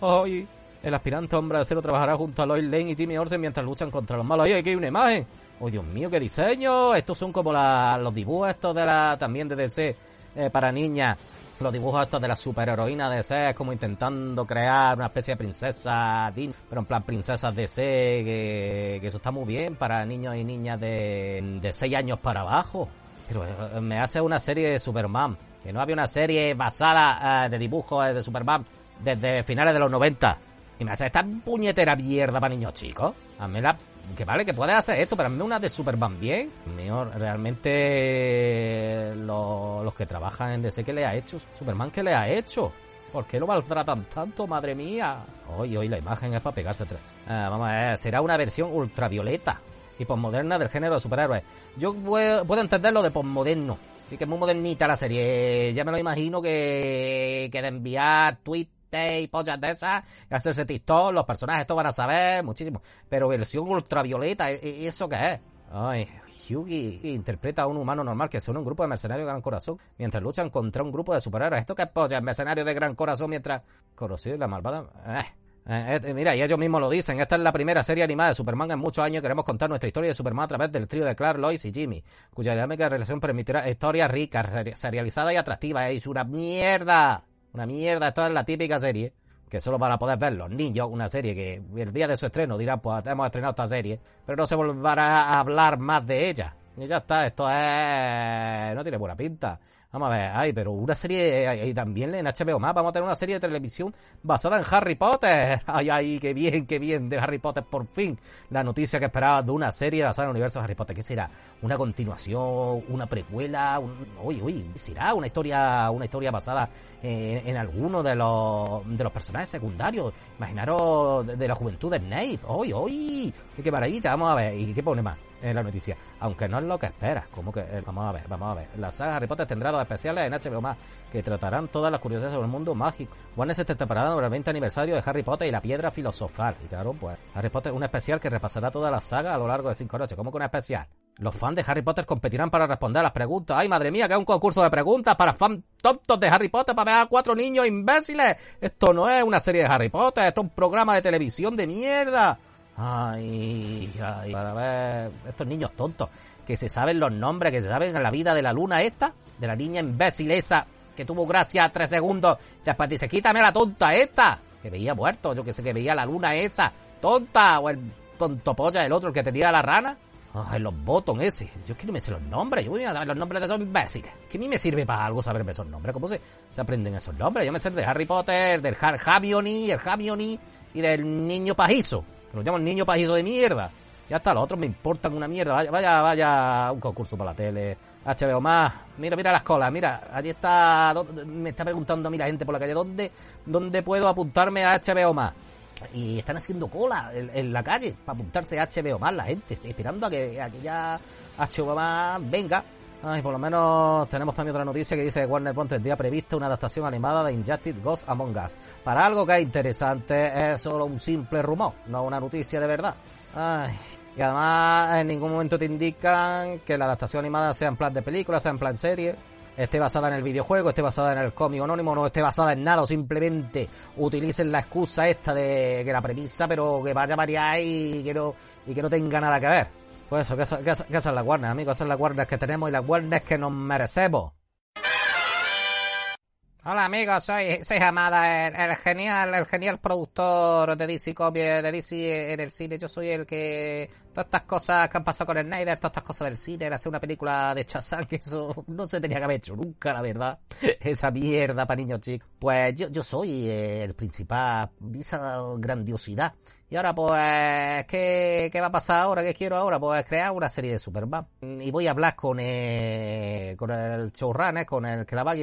Hoy, el aspirante hombre de acero trabajará junto a Lois Lane y Jimmy Olsen mientras luchan contra los malos. Oye, aquí hay una imagen. ¡Oh, Dios mío, qué diseño! Estos son como la, los dibujos estos de la, también de DC, eh, para niñas, los dibujos estos de la superheroína de C, como intentando crear una especie de princesa, pero en plan princesas de C, que, eso está muy bien para niños y niñas de, de 6 años para abajo. Pero eh, me hace una serie de Superman, que no había una serie basada eh, de dibujos de Superman desde finales de los 90. Y me hace esta puñetera mierda para niños chicos. Hazme la que vale, que puedes hacer esto, pero hazme una de Superman bien. Mío, realmente los que trabajan en DC, ¿qué le ha hecho? Superman, ¿qué le ha hecho? ¿Por qué lo maltratan tanto, madre mía? Hoy, hoy la imagen es para pegarse. Ah, vamos a ver, será una versión ultravioleta y posmoderna del género de superhéroes. Yo puedo, puedo entenderlo de posmoderno. Sí que es muy modernita la serie. Ya me lo imagino que, que de enviar tweets y pollas de esas, y hacerse TikTok, los personajes esto van a saber muchísimo. Pero versión ultravioleta, ¿e-, e-, ¿eso qué es? Ay, Hughie interpreta a un humano normal que son un grupo de mercenarios de gran corazón mientras luchan contra un grupo de superhéroes. ¿Esto qué es polla? Mercenarios de gran corazón mientras... Conocido y la malvada... Eh. Eh, eh, mira, y ellos mismos lo dicen. Esta es la primera serie animada de Superman en muchos años. Queremos contar nuestra historia de Superman a través del trío de Clark, Lois y Jimmy, cuya dinámica relación permitirá historias ricas, serializadas y atractivas. Es una mierda. Una mierda, esto es la típica serie que solo para poder ver los niños, una serie que el día de su estreno dirán, pues hemos estrenado esta serie, pero no se volverá a hablar más de ella. Y ya está, esto es... no tiene buena pinta. Vamos a ver, ay, pero una serie, y también en HBO más, vamos a tener una serie de televisión basada en Harry Potter. (laughs) Ay, ay, qué bien, qué bien, de Harry Potter, por fin. La noticia que esperaba de una serie basada en el universo de Harry Potter. ¿Qué será? ¿Una continuación? ¿Una precuela? Uy, uy, ¿será una historia, una historia basada en, alguno de los, de los personajes secundarios? Imaginaros de, la juventud de Snape. Uy, uy, qué maravilla. Vamos a ver, ¿y qué pone más? En la noticia. Aunque no es lo que esperas. Como que, eh, vamos a ver, vamos a ver. La saga Harry Potter tendrá dos especiales en HBO que tratarán todas las curiosidades sobre el mundo mágico. Se está preparando para el 20 aniversario de Harry Potter y la piedra filosofal. Y claro, pues Harry Potter es un especial que repasará toda la saga a lo largo de cinco noches. ¿Cómo que un especial? Los fans de Harry Potter competirán para responder a las preguntas. ¡Ay, madre mía, que un concurso de preguntas para fans tontos de Harry Potter para ver a cuatro niños imbéciles! Esto no es una serie de Harry Potter, esto es un programa de televisión de mierda. Ay, ay, para ver estos niños tontos, que se saben los nombres, que se saben la vida de la luna esta, de la niña imbécil esa, que tuvo gracia tres segundos, después dice, quítame la tonta esta, que veía muerto, yo que sé, que veía la luna esa, tonta, o el tonto polla, el otro, el que tenía la rana. Ay, los botón ese. Yo quiero me sé los nombres. Yo voy a saber los nombres de esos imbéciles. Que a mí me sirve para algo saberme esos nombres. ¿Cómo se, se aprenden esos nombres? Yo me sé de Harry Potter, del Har el Hermione y del niño pajizo. Lo llamo el niño pajizo de mierda. Ya está, los otros me importan una mierda. Vaya, vaya, vaya, un concurso para la tele. HBO más. Mira, mira las colas. Mira, allí está. Me está preguntando a mí la gente por la calle. ¿Dónde, dónde puedo apuntarme a HBO más? Y están haciendo cola en, la calle para apuntarse a HBO más la gente. Esperando a que, a que ya HBO más venga. Ay, por lo menos tenemos también otra noticia que dice que Warner Bros. día prevista una adaptación animada de Injustice Ghost Among Us. Para algo que es interesante es solo un simple rumor, no una noticia de verdad. Ay, y además en ningún momento te indican que la adaptación animada sea en plan de película, sea en plan serie, esté basada en el videojuego, esté basada en el cómic anónimo, no esté basada en nada, o simplemente utilicen la excusa esta de que la premisa, pero que vaya a variar y que no, y que no tenga nada que ver. Pues eso, que, eso, que, que esas las Warner, amigos, son las Warner que tenemos y las Warner que nos merecemos. Hola amigos, soy, soy Hamada, el, genial, el genial productor de DC Comics, de DC en el cine. Yo soy el que todas estas cosas que han pasado con el Snyder, todas estas cosas del cine, hacer una película de Chazán, (laughs) que eso no se tenía que haber hecho nunca, la verdad. (laughs) Esa mierda para niños chicos. Pues yo, yo soy el principal de esa grandiosidad. Y ahora pues, ¿qué, ¿qué va a pasar ahora? ¿Qué quiero ahora? Pues crear una serie de Superman. Y voy a hablar con el, con el showrunner, con el que la va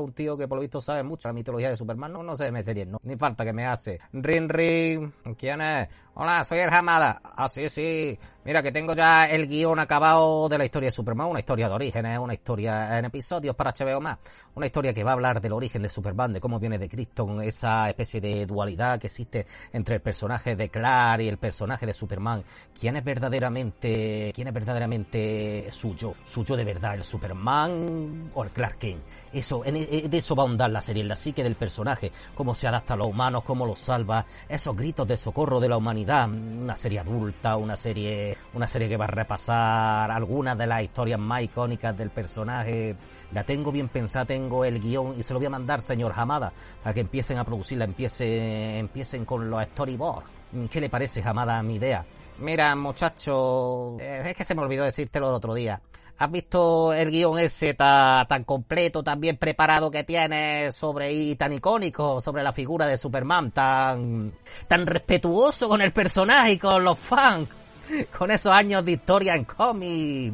un tío que por lo visto sabe mucho la mitología de Superman. No, no sé me serie, no. Ni falta que me hace. Ring, ring. ¿Quién es? Hola, soy el Hamada. Ah, sí, sí. Mira que tengo ya el guion acabado de la historia de Superman, una historia de orígenes, una historia en episodios para HBO más, una historia que va a hablar del origen de Superman, de cómo viene de Krypton, esa especie de dualidad que existe entre el personaje de Clark y el personaje de Superman, quién es verdaderamente, quién es verdaderamente suyo, suyo de verdad, el Superman o el Clark Kent. Eso, en, de eso va a ahondar la serie, en la psique del personaje, cómo se adapta a los humanos, cómo los salva, esos gritos de socorro de la humanidad, una serie adulta, una serie una serie que va a repasar algunas de las historias más icónicas del personaje. La tengo bien pensada, tengo el guion y se lo voy a mandar, señor Hamada, para que empiecen a producirla, empiecen, empiecen con los storyboards. ¿Qué le parece, Hamada, a mi idea? Mira, muchacho, eh, es que se me olvidó decírtelo el otro día. ¿Has visto el guion ese tan, tan completo, tan bien preparado que tiene sobre y tan icónico sobre la figura de Superman, tan, tan respetuoso con el personaje y con los fans? (laughs) Con esos años de historia en cómic.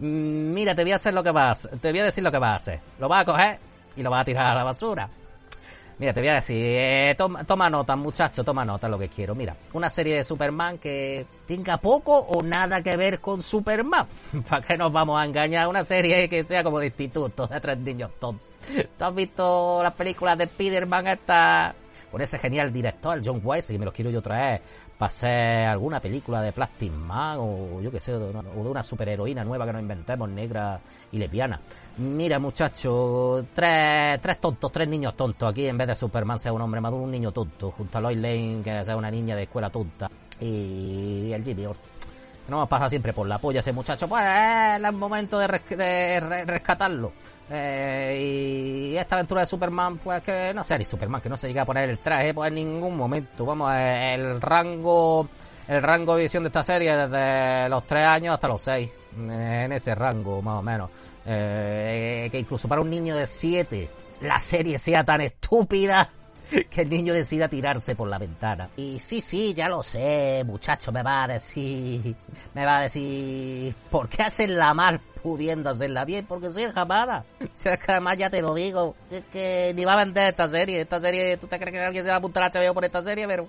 Mm, mira, te voy a hacer lo que vas, te voy a decir lo que vas a hacer. Lo vas a coger y lo vas a tirar a la basura. Mira, te voy a decir, eh, toma, nota, muchacho, toma nota lo que quiero. Mira, una serie de Superman que tenga poco o nada que ver con Superman. (laughs) ¿Para qué nos vamos a engañar? Una serie que sea como de instituto, de tres niños tontos. ¿Tú has visto las películas de Spider-Man esta con ese genial director, John Wise, que me los quiero yo traer para hacer alguna película de Plastic Man o yo que sé, de una, o de una superheroína nueva que nos inventemos, negra y lesbiana. Mira, muchacho, tres, tres tontos, tres niños tontos. Aquí en vez de Superman sea un hombre maduro, un niño tonto. Junto a Lois Lane, que sea una niña de escuela tonta. Y el Jimmy no nos pasa siempre por la polla ese muchacho, pues es el momento de, rescatarlo. Eh, y esta aventura de Superman, pues que no sea ni Superman, que no se llega a poner el traje, pues en ningún momento. Vamos, el rango, el rango de visión de esta serie desde los 3 años hasta los 6. En ese rango, más o menos. Eh, que incluso para un niño de 7 la serie sea tan estúpida (laughs) que el niño decida tirarse por la ventana. Y sí, sí, ya lo sé, muchacho, me va a decir, me va a decir, ¿por qué la mal pudiendo hacerla bien? Porque soy jamada. (laughs) Si es que además ya te lo digo, es que ni va a vender esta serie, esta serie, ¿tú te crees que alguien se va a apuntar a HBO por esta serie? Pero,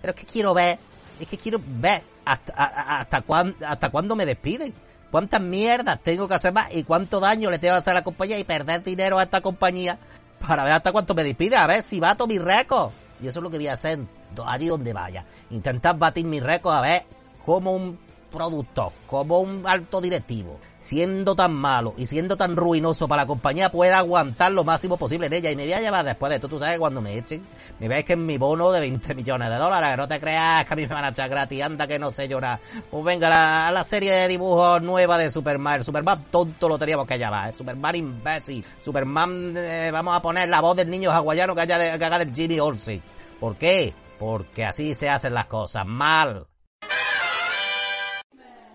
pero es que quiero ver, es que quiero ver hasta, hasta, hasta cuándo me despiden. ¿Cuántas mierdas tengo que hacer más y cuánto daño le tengo que hacer a la compañía y perder dinero a esta compañía para ver hasta cuánto me despide, a ver si bato mi récord. Y eso es lo que voy a hacer allí donde vaya. Intentar batir mi récord a ver cómo un productor, como un alto directivo, siendo tan malo y siendo tan ruinoso para la compañía, pueda aguantar lo máximo posible en ella. Y me voy a llevar después de esto, tú sabes, cuando me echen, me veis que en mi bono de 20 (laughs) millones de dólares, no te creas que a mí me van a echar gratis, anda que no sé llorar. Pues venga, la, la serie de dibujos nueva de Superman, el Superman tonto lo teníamos que llamar, ¿eh? Superman imbécil, Superman, eh, vamos a poner la voz del niño hawaiano que, haya de, que haga del Jimmy Olsen. ¿Por qué? Porque así se hacen las cosas, mal.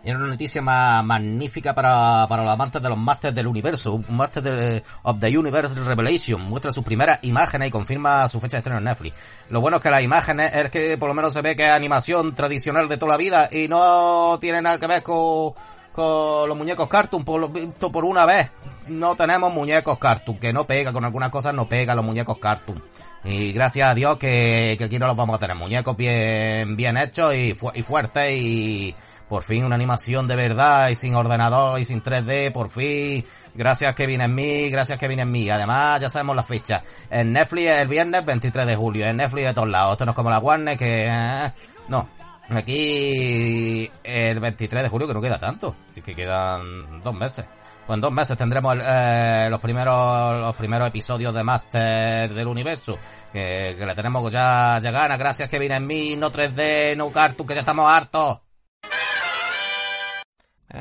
Y una noticia más magnífica para, para los amantes de los Masters del Universo. Un Master de, of the Universe Revelation muestra sus primeras imágenes y confirma su fecha de estreno en Netflix. Lo bueno es que las imágenes es que por lo menos se ve que es animación tradicional de toda la vida y no tiene nada que ver con, con los muñecos cartoon. Por lo visto, por una vez no tenemos muñecos cartoon, que no pega, con algunas cosas no pega los muñecos cartoon. Y gracias a Dios que, aquí no los vamos a tener. Muñecos bien, bien hechos y, y fuertes y por fin una animación de verdad y sin ordenador y sin 3D, por fin. Gracias Kevin en mí, gracias Kevin en mí. Además, ya sabemos las fichas. En Netflix el viernes 23 de julio, en Netflix de todos lados. Esto no es como la Warner que... Eh, no, aquí el 23 de julio que no queda tanto, que quedan dos meses. Pues en dos meses tendremos eh, los primeros los primeros episodios de Master del universo. Que, que le tenemos ya, ya ganas. Gracias Kevin en mí, no 3D, no Cartoon, que ya estamos hartos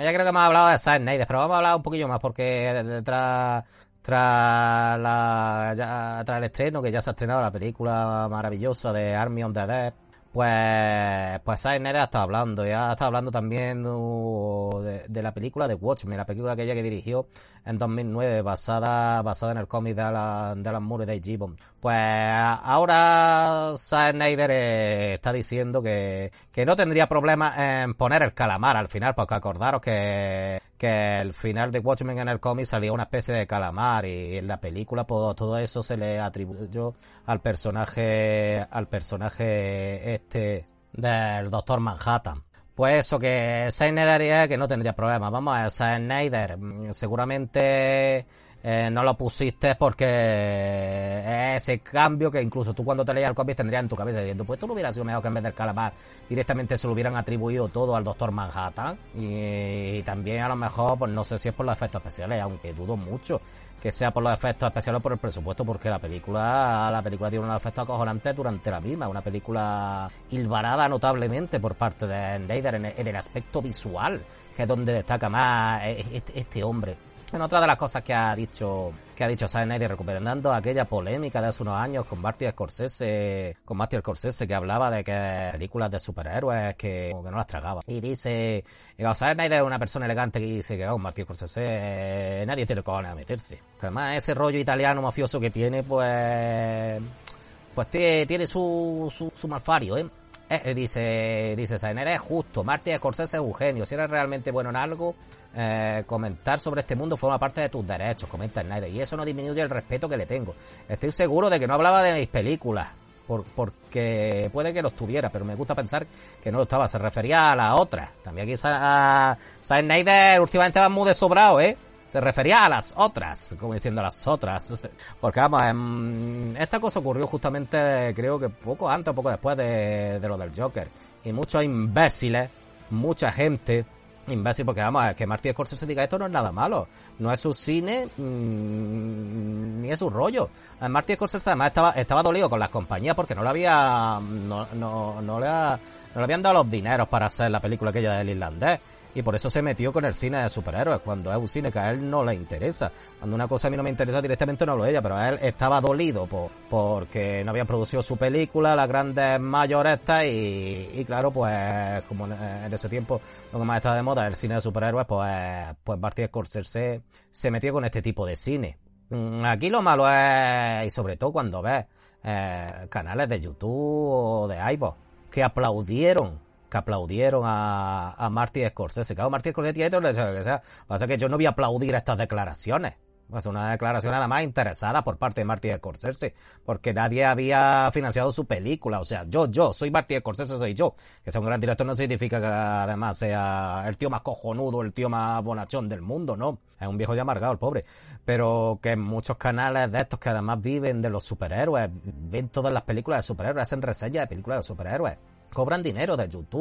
ya creo que hemos hablado de Zack Snyder, pero vamos a hablar un poquillo más porque tras tras la tras el estreno que ya se ha estrenado la película maravillosa de Army of the Dead pues, pues Snyder ha estado hablando, y ha estado hablando también de, la película de Watchmen, la película que ella que dirigió en 2009, basada, basada en el cómic de Alan, de Alan Moore de Gibbon. Pues ahora Snyder eh, está diciendo que, que no tendría problema en poner el calamar al final, porque acordaros que que el final de Watchmen en el cómic salía una especie de calamar y en la película pues, todo eso se le atribuyó al personaje al personaje este del Doctor Manhattan. Pues eso que Snyder haría que no tendría problema. Vamos a Snyder mm, seguramente eh, no lo pusiste porque ese cambio que incluso tú cuando te leías el cómic tendrías en tu cabeza diciendo, pues tú no hubieras sido mejor que en vez del calamar directamente se lo hubieran atribuido todo al Doctor Manhattan. Y, también a lo mejor, pues no sé si es por los efectos especiales, aunque dudo mucho que sea por los efectos especiales o por el presupuesto, porque la película, la película tiene unos efectos acojonantes durante la misma, una película hilvanada notablemente por parte de Snyder en, el aspecto visual, que es donde destaca más este, este hombre en otra de las cosas que ha dicho que ha dicho Snyder recuperando aquella polémica de hace unos años con Marty Scorsese, con Marty Scorsese que hablaba de que películas de superhéroes que, que no las tragaba. Y dice, Zack Snyder es una persona elegante que dice que oh, Marty Scorsese eh, nadie tiene cojones a meterse. Además ese rollo italiano mafioso que tiene, pues, pues tiene, su, su, su malfario, ¿eh? Eh, dice, dice Snyder es justo, Marty Scorsese es un genio, si eres realmente bueno en algo, eh, comentar sobre este mundo forma parte de tus derechos, comenta Snyder. Y eso no disminuye el respeto que le tengo. Estoy seguro de que no hablaba de mis películas. porque puede que los tuviera, pero me gusta pensar que no lo estaba. Se refería a la otra. También aquí Snyder últimamente va muy sobrado, ¿eh? Se refería a las otras, como diciendo las otras. (laughs) Porque vamos, em, esta cosa ocurrió justamente, creo que poco antes o poco después de, de lo del Joker. Y muchos imbéciles, mucha gente, imbécil, porque vamos, que Marty Scorsese diga esto no es nada malo. No es su cine, mmm, ni es su rollo. Marty Scorsese además estaba, estaba dolido con las compañías porque no le había, no, no, no le, no le habían dado los dineros para hacer la película aquella del irlandés y por eso se metió con el cine de superhéroes, cuando es un cine que a él no le interesa. Cuando una cosa a mí no me interesa directamente no lo ella, pero a él estaba dolido por, porque no habían producido su película, las grandes mayores y, y claro, pues como en ese tiempo lo que más estaba de moda el cine de superhéroes, pues, pues Marty Scorsese se metió con este tipo de cine. Mm, aquí lo malo es, y sobre todo cuando ves eh, canales de YouTube o de iVoox que aplaudieron aplaudieron a, a Marty Scorsese. Claro, Marty Scorsese tiene que sea. Pasa que yo no voy a aplaudir estas declaraciones. Es una declaración nada más interesada por parte de Marty Scorsese, porque nadie había financiado su película. O sea, yo, yo, soy Marty Scorsese, soy yo. Que sea un gran director no significa que además sea el tío más cojonudo, el tío más bonachón del mundo, ¿no? Es un viejo ya amargado, el pobre. Pero que muchos canales de estos que además viven de los superhéroes, ven todas las películas de superhéroes, hacen reseñas de películas de superhéroes cobran dinero de YouTube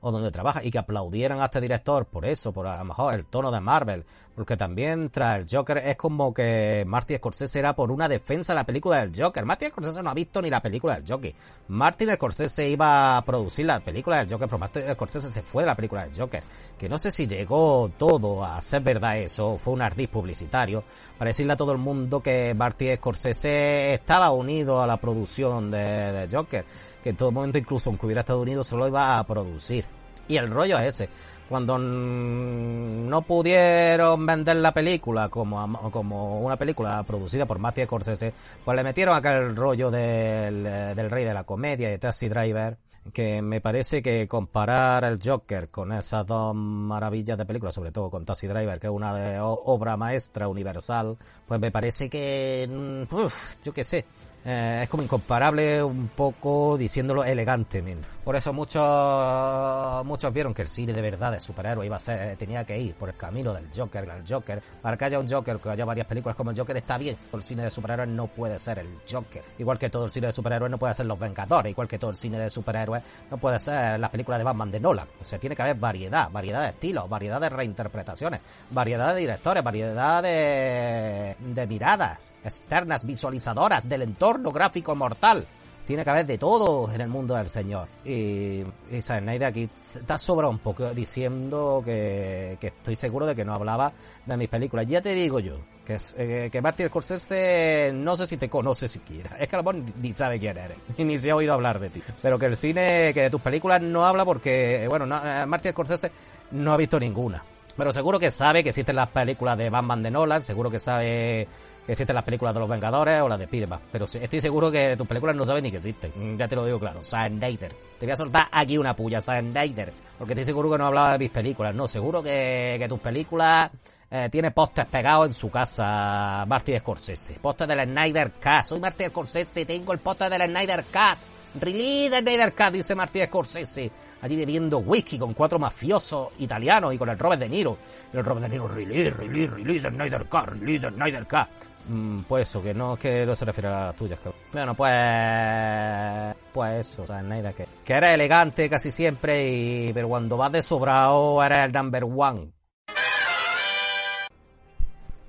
o, donde trabaja y que aplaudieran a este director por eso, por a lo mejor el tono de Marvel, porque también tras el Joker es como que Martin Scorsese era por una defensa de la película del Joker. Martin Scorsese no ha visto ni la película del Joker. Martin Scorsese iba a producir la película del Joker, pero Martin Scorsese se fue de la película del Joker. Que no sé si llegó todo a ser verdad eso, fue un ardiz publicitario, para decirle a todo el mundo que Martin Scorsese estaba unido a la producción de, de Joker que en todo momento, incluso aunque hubiera Estados Unidos, solo iba a producir. Y el rollo es ese. Cuando no pudieron vender la película como, como una película producida por Matthew Scorsese, pues le metieron aquel rollo del, del rey de la comedia de Taxi Driver, que me parece que comparar el Joker con esas dos maravillas de película, sobre todo con Taxi Driver, que es una de obra maestra universal, pues me parece que, mm, uf, yo qué sé, eh, es como incomparable un poco diciéndolo elegantemente. Por eso muchos muchos vieron que el cine de verdad de superhéroes iba a ser, tenía que ir por el camino del Joker, el Joker. Para que haya un Joker, que haya varias películas como el Joker está bien, el cine de superhéroes no puede ser el Joker. Igual que todo el cine de superhéroes no puede ser Los Vengadores, igual que todo el cine de superhéroes no puede ser las películas de Batman de Nolan. O sea, tiene que haber variedad, variedad de estilos, variedad de reinterpretaciones, variedad de directores, variedad de, de miradas externas, visualizadoras del entorno gráfico mortal. Tiene que haber de todo en el mundo del Señor. Y, y Snyder aquí está sobra un poco diciendo que, estoy seguro de que no hablaba de mis películas. Ya te digo yo, que, eh, que Martin Scorsese no sé si te conoce siquiera. Es que a lo mejor ni sabe quién eres, (laughs) ni se ha oído hablar de ti. Pero que el cine, que de tus películas no habla porque, bueno, no, eh, Martin Scorsese no ha visto ninguna. Pero seguro que sabe que existen las películas de Batman de Nolan, seguro que sabe que existen las películas de los Vengadores o las de Spiderman. Pero estoy seguro que tus películas no saben ni que existen. Mm, ya te lo digo claro. Snyder. Te voy a soltar aquí una puya, Snyder. Porque estoy seguro que no hablaba de mis películas. No, seguro que, tus películas eh, tiene postes pegados en su casa, Marty Scorsese. Postes del Snyder Cut. Soy Marty Scorsese, tengo el poste del Snyder Cut. The Snyder Cut, dice Martín Scorsese. Allí bebiendo whisky con cuatro mafiosos italianos y con el Robert De Niro. Y el Robert De Niro, release, release, release the Snyder the Snyder Cut. Mm, pues eso, que no, que no se refiere a las tuyas, cabrón. Bueno, pues... Pues eso, o sea, Snyder que, que eres elegante casi siempre y... Pero cuando vas de sobrado eres el number one.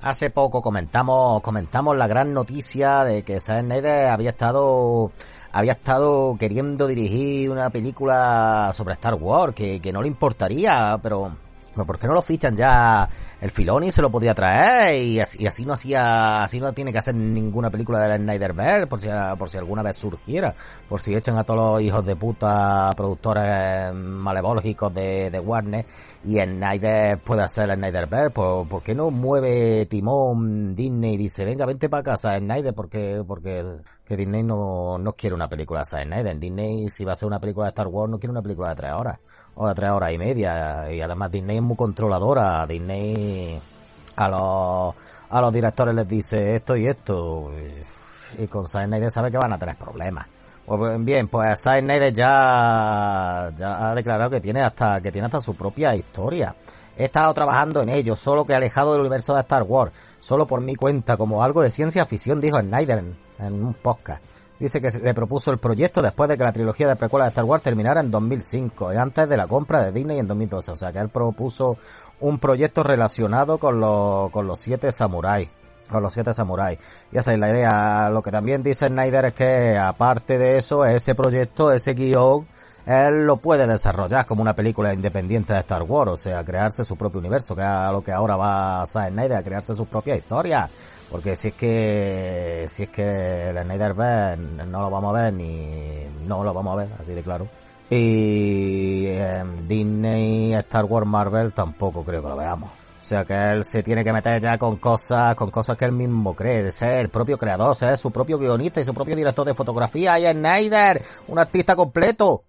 Hace poco comentamos, comentamos la gran noticia de que Zack Snyder había estado, había estado queriendo dirigir una película sobre Star Wars, que, que no le importaría, pero, ¿por qué no lo fichan ya el Filoni se lo podía traer y así, y así no hacía, así no tiene que hacer ninguna película de la Snyderverse por si, por si alguna vez surgiera, por si echan a todos los hijos de puta productores malevológicos de, de Warner y Snyder puede hacer el Snyderverse, ¿por, ¿por qué no mueve timón Disney y dice, venga, vente para casa Snyder porque, porque que Disney no, no quiere una película de Snyder, Disney si va a ser una película de Star Wars no quiere una película de tres horas o de tres horas y media y además Disney es muy controladora, Disney a los, a los directores les dice esto y esto. Y, con Zack Snyder sabe que van a tener problemas. Pues bien, pues Zack Snyder ya, ya ha declarado que tiene hasta, que tiene hasta su propia historia. He estado trabajando en ello, solo que alejado del universo de Star Wars, solo por mi cuenta, como algo de ciencia ficción, dijo Snyder en un podcast. Dice que le propuso el proyecto después de que la trilogía de precuela de Star Wars terminara en 2005, y antes de la compra de Disney en 2012. O sea que él propuso un proyecto relacionado con, los con los siete samuráis con los siete samuráis. Y esa es la idea. Lo que también dice Snyder es que aparte de eso, ese proyecto, ese guion, él lo puede desarrollar como una película independiente de Star Wars, o sea, crearse su propio universo, que es lo que ahora va a hacer Snyder, crearse su propia historia. Porque si es que, si es que el Snyder no lo vamos a ver ni, no lo vamos a ver, así de claro. Y eh, Disney, Star Wars, Marvel tampoco creo que lo veamos. O sea que él se tiene que meter ya con cosas, con cosas que él mismo cree, de ser el propio creador, ser su propio guionista y su propio director de fotografía. Y Snyder, un artista completo.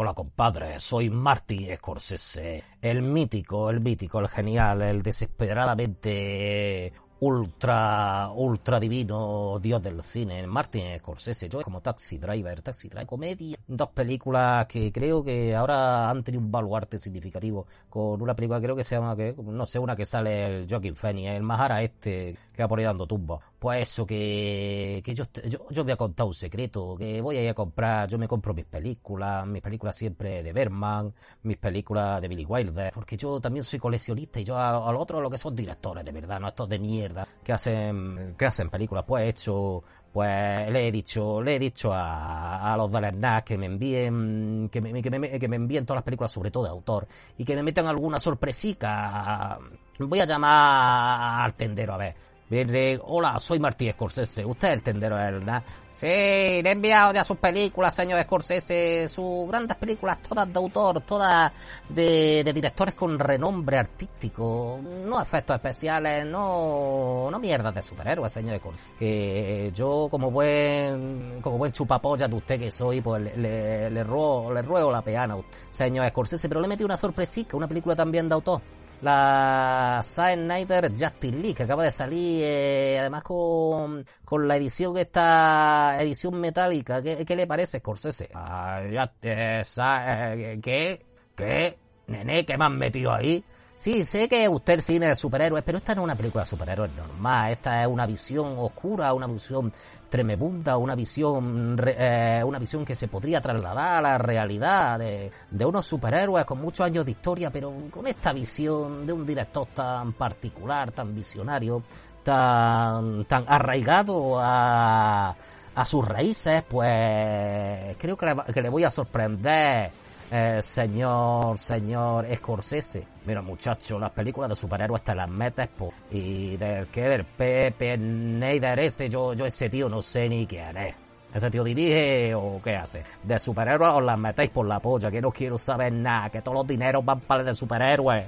Hola compadre, soy Marty Scorsese, el mítico, el mítico, el genial, el desesperadamente ultra, ultra divino dios del cine, Martin Scorsese. Yo como Taxi Driver, Taxi Driver, comedia. Dos películas que creo que ahora han tenido un baluarte significativo. Con una película creo que se llama, que no sé, una que sale el Joaquin Phoenix, el Mahara este, que va por ahí dando tumbos. Pues eso, que, que yo, yo, yo voy a contar un secreto, que voy a ir a comprar, yo me compro mis películas, mis películas siempre de Berman, mis películas de Billy Wilder, porque yo también soy coleccionista y yo a, a los otros lo que son directores, de verdad, no estos de mierda, que hacen, que hacen películas, pues he hecho, pues le he dicho, le he dicho a, a los de la SNAC que me envíen, que me, que me, que me envíen todas las películas, sobre todo de autor, y que me metan alguna sorpresica. Voy a llamar al tendero, a ver. Hola, soy Martí Scorsese. ¿Usted es el tendero, verdad? Sí, le he enviado ya sus películas, señor Scorsese. Sus grandes películas, todas de autor, todas de, de directores con renombre artístico. No efectos especiales, no, no mierdas de superhéroes, señor Scorsese. Que yo, como buen, como buen chupapolla de usted que soy, pues le, le, le, ruego, le ruego la peana señor Scorsese. Pero le metí una sorpresica, una película también de autor la Zack Snyder Justice League, que acaba de salir, eh, además con, con la edición esta edición metálica. ¿Qué, qué le parece, Scorsese? Ah, ya, eh, eh, ¿Qué? ¿Qué? Nene, ¿qué me han metido ahí? Sí, sé que usted el cine de superhéroes, pero esta no es una película de superhéroes normal. Esta es una visión oscura, una visión tremebunda, una visión, eh, una visión que se podría trasladar a la realidad de, de unos superhéroes con muchos años de historia, pero con esta visión de un director tan particular, tan visionario, tan, tan arraigado a, a sus raíces, pues creo que le, que le voy a sorprender eh, señor, señor Scorsese. Mira, muchacho, las películas de superhéroes te las metes por... Y del que del Pepe Neider ese, yo, yo ese tío no sé ni quién es. ¿Ese tío dirige o qué hace? De superhéroes os las metéis por la polla, que no quiero saber nada, que todos los dineros van para el de superhéroes.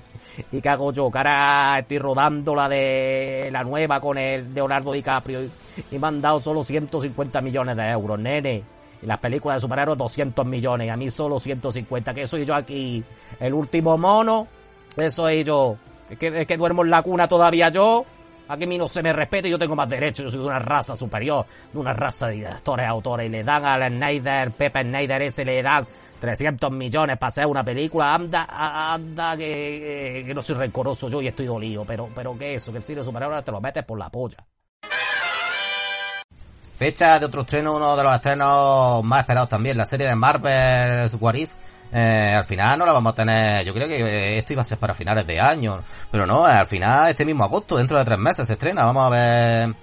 ¿Y qué hago yo? Ahora estoy rodando la de la nueva con el Leonardo DiCaprio y, y me han dado solo 150 millones de euros, nene. Y las películas de superhéroes 200 millones y a mí solo 150. Que soy yo aquí? El último mono. Eso soy yo. Es que, duermo en la cuna todavía yo. A que a mí no se me respete, yo tengo más derecho, yo soy de una raza superior, de una raza de directores, autores, y le dan al Snyder, Pepe Snyder ese, le dan 300 millones para hacer una película, anda, anda, que, que no soy rencoroso yo y estoy dolido, pero, pero que eso, que el cine superior te lo metes por la polla. Fecha de otro estreno, uno de los estrenos más esperados también, la serie de Marvel What If. Eh, al final no la vamos a tener, yo creo que esto iba a ser para finales de año, pero no, al final este mismo agosto, dentro de tres meses se estrena, vamos a ver,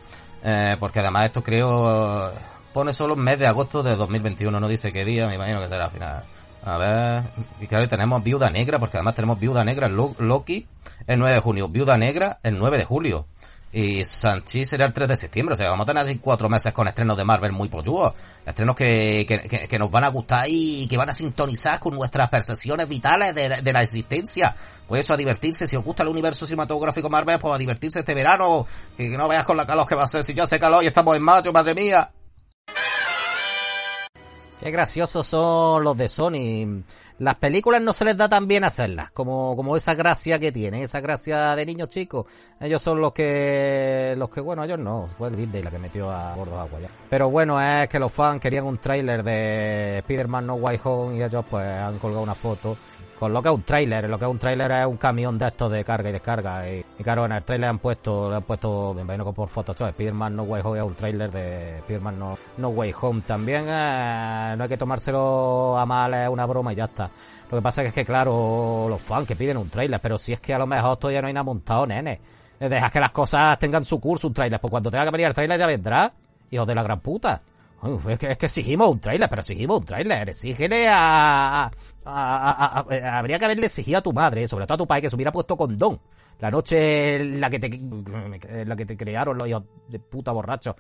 eh, porque además esto creo, pone solo mes de agosto de 2021, no dice qué día, me imagino que será al final. A ver, y claro, tenemos Viuda Negra, porque además tenemos Viuda Negra, Loki, el 9 de junio, Viuda Negra, el 9 de julio. Y Sanchi será el 3 de septiembre. O sea, vamos a tener así cuatro meses con estrenos de Marvel muy polludos. Estrenos que, que, que, nos van a gustar y que van a sintonizar con nuestras percepciones vitales de, de la existencia. Pues eso, a divertirse. Si os gusta el universo cinematográfico Marvel, pues a divertirse este verano. Que, que no veas con la calor que va a ser. Si ya hace calor y estamos en mayo, madre mía. Qué graciosos son los de Sony. Las películas no se les da tan bien hacerlas, como, como esa gracia que tienen, esa gracia de niños chicos. Ellos son los que, los que, bueno, ellos no, fue el Disney la que metió a Gordos Agua ya. Pero bueno, es que los fans querían un tráiler de Spider-Man No Way Home y ellos pues han colgado una foto con lo que es un tráiler, lo que es un tráiler es un camión de estos de carga y descarga. Y, claro, en el tráiler han puesto, le han puesto, me imagino que por Photoshop, Spider-Man No Way Home es un tráiler de Spider-Man no, no Way Home. También eh, no hay que tomárselo a mal, es una broma y ya está. Lo que pasa es que, claro, los fans que piden un tráiler, pero si es que a lo mejor todavía no hay nada montado, nene. Dejas que las cosas tengan su curso, un tráiler. Pues cuando tenga que venir el tráiler ya vendrá. Hijo de la gran puta es, que, es que exigimos un trailer, pero exigimos un trailer. Exígele a, a, a, a, Habría que haberle exigido a tu madre, sobre todo a tu padre, que se hubiera puesto condón. La noche la que te, la que te crearon los hijos de puta borrachos.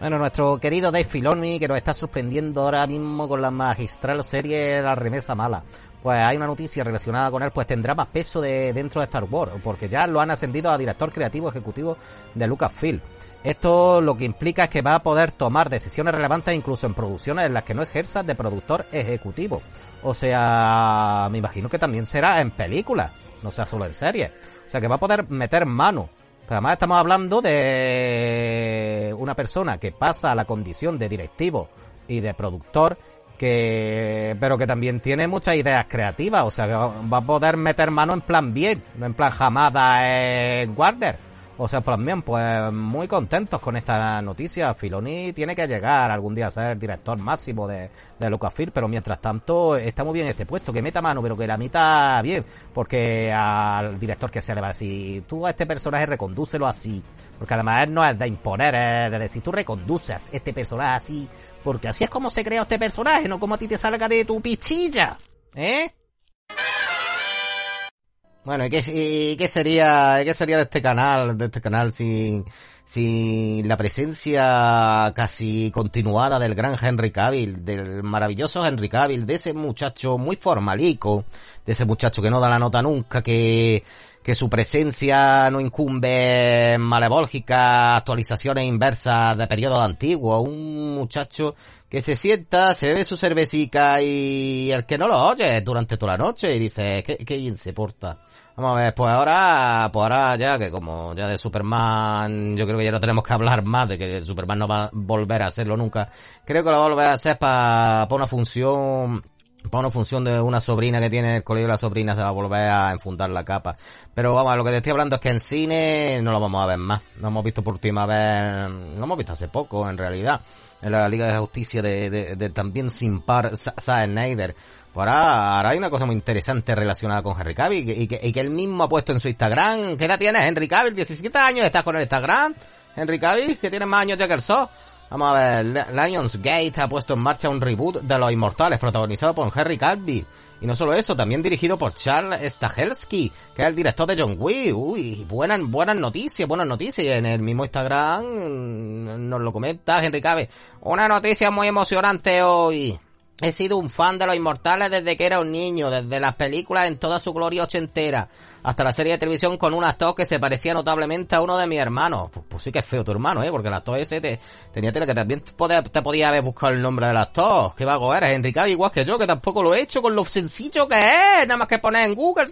Bueno, nuestro querido Dave Filoni, que nos está sorprendiendo ahora mismo con la magistral serie La Remesa Mala. Pues hay una noticia relacionada con él, pues tendrá más peso de dentro de Star Wars, porque ya lo han ascendido a director creativo ejecutivo de Lucasfilm. Esto lo que implica es que va a poder tomar decisiones relevantes incluso en producciones en las que no ejerza de productor ejecutivo. O sea, me imagino que también será en películas, no sea solo en series. O sea, que va a poder meter mano. Pero además estamos hablando de una persona que pasa a la condición de directivo y de productor que pero que también tiene muchas ideas creativas, o sea, que va a poder meter mano en plan bien, no en plan jamada en Warner o sea, pues bien, pues muy contentos con esta noticia. Filoni tiene que llegar algún día a ser director máximo de, de Lucasfilm, pero mientras tanto está muy bien este puesto, que meta mano, pero que la meta bien, porque al director que se le va a decir, tú a este personaje recondúcelo así, porque además no es de imponer, es de decir, tú reconduces este personaje así, porque así es como se crea este personaje, no como a ti te salga de tu pichilla, ¿eh? Bueno, ¿y qué, qué sería, qué sería de este canal, de este canal sin, sin la presencia casi continuada del gran Henry Cavill, del maravilloso Henry Cavill, de ese muchacho muy formalico, de ese muchacho que no da la nota nunca, que, que su presencia no incumbe malevólgicas actualizaciones inversas de periodos antiguos, un muchacho que se sienta, se bebe su cervecica y el que no lo oye durante toda la noche y dice, qué, qué bien se porta. Vamos a ver, pues ahora, pues ahora ya que como ya de Superman, yo creo que ya no tenemos que hablar más de que Superman no va a volver a hacerlo nunca. Creo que lo va a volver a hacer para una función para una función de una sobrina que tiene el colegio de la sobrina se va a volver a enfundar la capa. Pero vamos, lo que te estoy hablando es que en cine no lo vamos a ver más. Lo hemos visto por última vez, lo hemos visto hace poco en realidad. En la Liga de Justicia de, de, también sin par Zack Snyder. Ahora, ahora, hay una cosa muy interesante relacionada con Henry Cavill y que, y que él mismo ha puesto en su Instagram. ¿Qué edad tienes, Henry Cavill? 17 años, estás con el Instagram. Henry Cavill, que tiene más años ya que el sol. Vamos a ver, Lionsgate ha puesto en marcha un reboot de Los Inmortales, protagonizado por Henry Cavill. Y no solo eso, también dirigido por Charles Stahelski, que es el director de John Wick. Uy, buenas, buenas noticias, buenas noticias. En el mismo Instagram mm, nos lo comenta Henry Cavill. Una noticia muy emocionante hoy. He sido un fan de los inmortales desde que era un niño, desde las películas en toda su gloria ochentera, hasta la serie de televisión con un actor que se parecía notablemente a uno de mis hermanos. Pues, pues sí que es feo tu hermano, eh, porque el actor ese te, tenía que también te podía haber buscado el nombre del actor. Qué vago eres, Enrique, igual que yo, que tampoco lo he hecho con lo sencillo que es, nada más que poner en Google,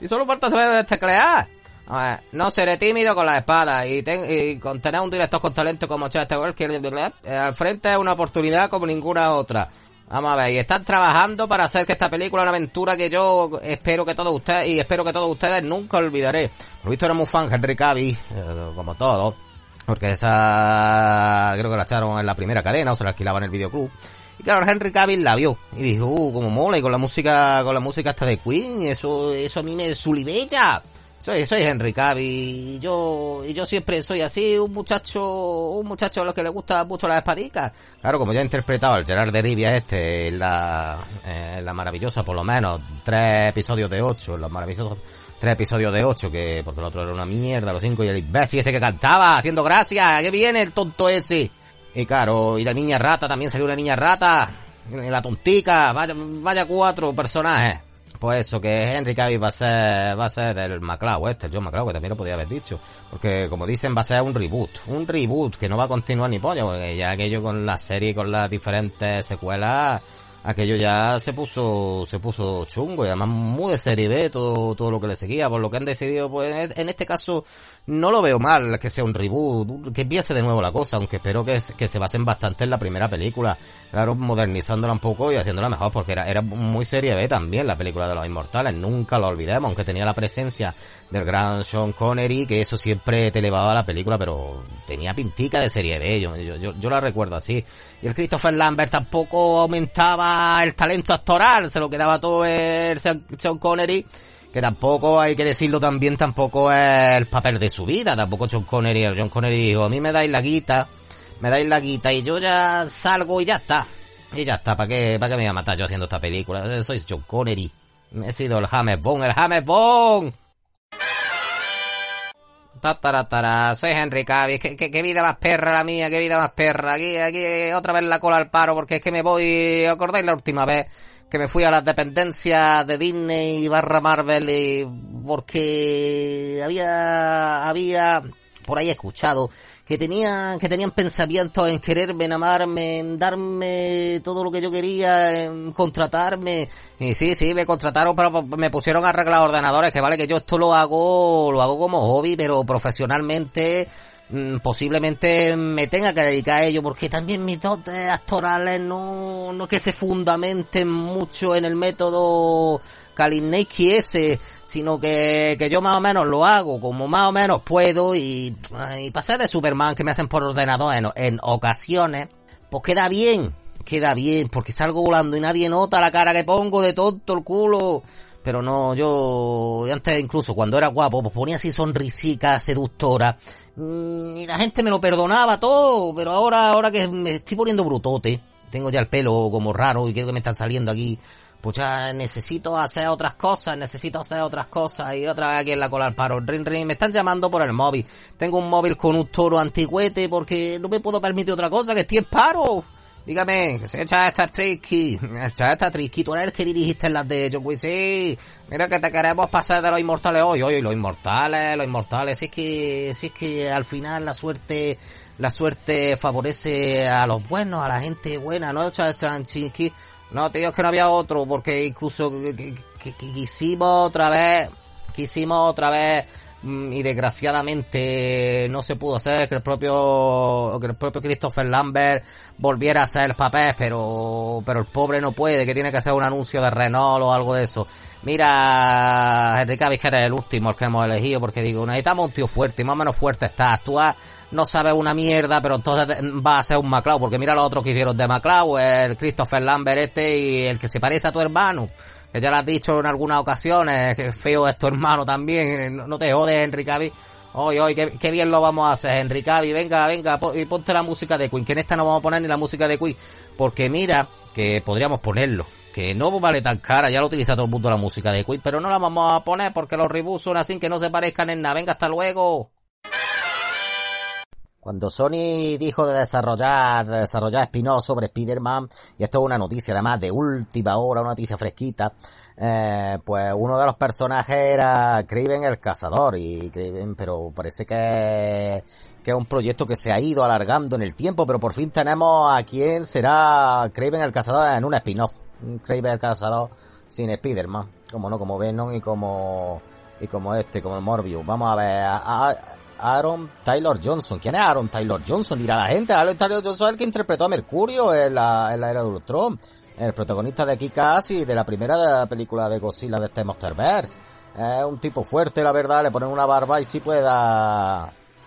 y solo falta saber teclear. A ver, no seré tímido con la espada y, ten, y con tener un director con talento como Chester que eh, al frente es una oportunidad como ninguna otra. Vamos a ver, y están trabajando para hacer que esta película una aventura que yo espero que todos ustedes, y espero que todos ustedes nunca olvidaré. Por visto era muy fan Henry Cavill, eh, como todos, porque esa creo que la echaron en la primera cadena o se la alquilaban en el videoclub. Y claro, Henry Cavill la vio y dijo, uh, como mola, y con la música, con la música hasta de Queen, eso, eso a mí me sulibella. Soy, soy Henry Cavill y yo, y yo siempre soy así, un muchacho, un muchacho a los que le gusta mucho las espadicas. Claro, como ya he interpretado al Gerard de Rivia este en la, en la maravillosa, por lo menos, tres episodios de ocho, los maravillosos tres episodios de ocho, que, porque el otro era una mierda, los cinco, y el imbécil ese que cantaba, haciendo gracia, que viene el tonto ese. Y claro, y la niña rata, también salió una niña rata, la tontica, vaya, vaya cuatro personajes. Pues eso, que Henry Cavill va a ser, va a ser del McLeod este, el John McLeod, que también lo podía haber dicho. Porque, como dicen, va a ser un reboot. Un reboot que no va a continuar ni pollo, porque ya aquello con la serie, con las diferentes secuelas, aquello ya se puso, se puso chungo y además muy de serie B todo, todo lo que le seguía, por lo que han decidido, pues en este caso no lo veo mal que sea un reboot, que empiece de nuevo la cosa, aunque espero que, que se basen bastante en la primera película, claro, modernizándola un poco y haciéndola mejor, porque era, era muy serie B también la película de los inmortales, nunca lo olvidemos, aunque tenía la presencia del gran Sean Connery, que eso siempre te elevaba la película, pero tenía pintica de serie B, yo, yo, yo la recuerdo así, y el Christopher Lambert tampoco aumentaba el talento actoral, se lo quedaba todo el Sean Connery, que tampoco hay que decirlo también, tampoco es el papel de su vida, tampoco Sean Connery, John Connery dijo, a mí me dais la guita, me dais la guita y yo ya salgo y ya está. Y ya está, ¿para qué, para qué me voy a matar yo haciendo esta película? Soy John Connery. He sido el James Bond, el James Bond. Soy Henry Cavill, ¿Qué, qué, vida más perra la mía, qué vida más perra, aquí, aquí otra vez la cola al paro porque es que me voy, ¿acordáis la última vez que me fui a las dependencias de Disney barra Marvel y porque había, había por ahí escuchado que tenían, que tenían pensamientos en quererme, en amarme, en darme todo lo que yo quería, en contratarme. Y sí, sí, me contrataron, pero me pusieron a arreglar ordenadores, que vale que yo esto lo hago, lo hago como hobby, pero profesionalmente, mm, posiblemente me tenga que dedicar a ello, porque también mis dotes actorales no, no que se fundamenten mucho en el método Kalinski ese, sino que, que yo más o menos lo hago como más o menos puedo y, y pasé de Superman que me hacen por ordenador en, en ocasiones, pues queda bien, queda bien, porque salgo volando y nadie nota la cara que pongo de tonto el culo. Pero no, yo antes incluso cuando era guapo, pues ponía así sonrisica seductora. Mm, y la gente me lo perdonaba todo, pero ahora, ahora que me estoy poniendo brutote, tengo ya el pelo como raro y creo que me están saliendo aquí pucha, necesito hacer otras cosas, necesito hacer otras cosas y otra vez aquí en la cola al paro. Ring, ring, me están llamando por el móvil. Tengo un móvil con un toro antigüete porque no me puedo permitir otra cosa que estoy en paro. Dígame, se echa esta tricky, echa esta tricky, tú eres el que dirigiste las de John Wick, sí, mira que te queremos pasar de los inmortales hoy, hoy, los inmortales, los inmortales, si es que, si es que al final la suerte, la suerte favorece a los buenos, a la gente buena, ¿no? Echa esta tricky, no, tío, es que no había otro, porque incluso que, quisimos otra vez, quisimos otra vez, mm, y desgraciadamente no se pudo hacer que el propio, que el propio Christopher Lambert volviera a hacer el papel, pero, pero el pobre no puede, que tiene que hacer un anuncio de Renault o algo de eso. Mira, Enrique Cavill, que eres el último el que hemos elegido, porque digo, necesitamos un tío fuerte, más o menos fuerte estás. Tú no sabes una mierda, pero entonces va a ser un MacLeod, porque mira los otros que hicieron de MacLeod, el Christopher Lambert este y el que se parece a tu hermano. Que ya lo has dicho en algunas ocasiones, que feo es tu hermano también, no te jodes, Enrique Cavill. Oye, oye, qué, bien lo vamos a hacer, Enrique Cavill, venga, venga, y ponte la música de Queen, que en esta no vamos a poner ni la música de Queen, porque mira, que podríamos ponerlo que no vale tan cara, ya lo utiliza todo el mundo la música de Queen, pero no la vamos a poner porque los reboots son así que no se parezcan en nada. Venga, hasta luego. Cuando Sony dijo de desarrollar, de desarrollar spin-off sobre Spider-Man, y esto es una noticia además de última hora, una noticia fresquita, eh, pues uno de los personajes era Kraven el Cazador, y Kraven, pero parece que, que es un proyecto que se ha ido alargando en el tiempo, pero por fin tenemos a quién será Kraven el Cazador en un spin-off. Un Kraven el cazador sin Spider-Man, como no, como Venom y como y como este, como Morbius. Vamos a ver a, Aaron Taylor Johnson. ¿Quién es Aaron Taylor Johnson? Dirá la gente. Aaron Taylor Johnson es el que interpretó a Mercurio en la, en la era de Ultron. El protagonista de Kick-Ass y de la primera película de Godzilla de este Monsterverse. Es un tipo fuerte, la verdad. Le ponen una barba y sí puede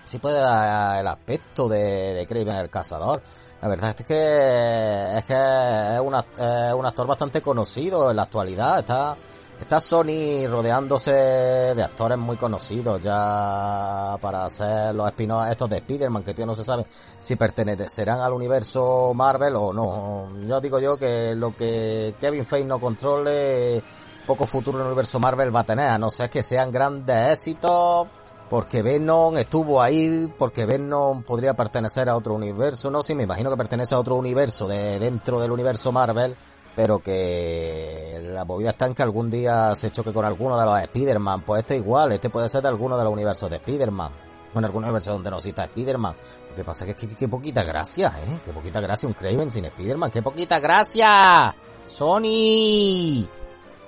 sí puede dar el aspecto de, de el cazador. La verdad es que es que es, una, es un actor bastante conocido en la actualidad. Está, está Sony rodeándose de actores muy conocidos ya para hacer los spin estos de Spider-Man, que tío no se sabe si pertenecerán al universo Marvel o no. Yo digo yo que lo que Kevin Feige no controle, poco futuro en el universo Marvel va a tener, a no ser que sean grandes éxitos porque Venom estuvo ahí, porque Venom podría pertenecer a otro universo, no, sí, me imagino que pertenece a otro universo de dentro del universo Marvel, pero que la movida está en que algún día se choque con alguno de los Spider-Man, pues este igual, este puede ser de alguno de los universos de Spider-Man, o en algún universo donde no exista Spider-Man. Lo que pasa es que, qué poquita gracia, eh, qué poquita gracia un Craven sin Spider-Man, qué poquita gracia, Sony.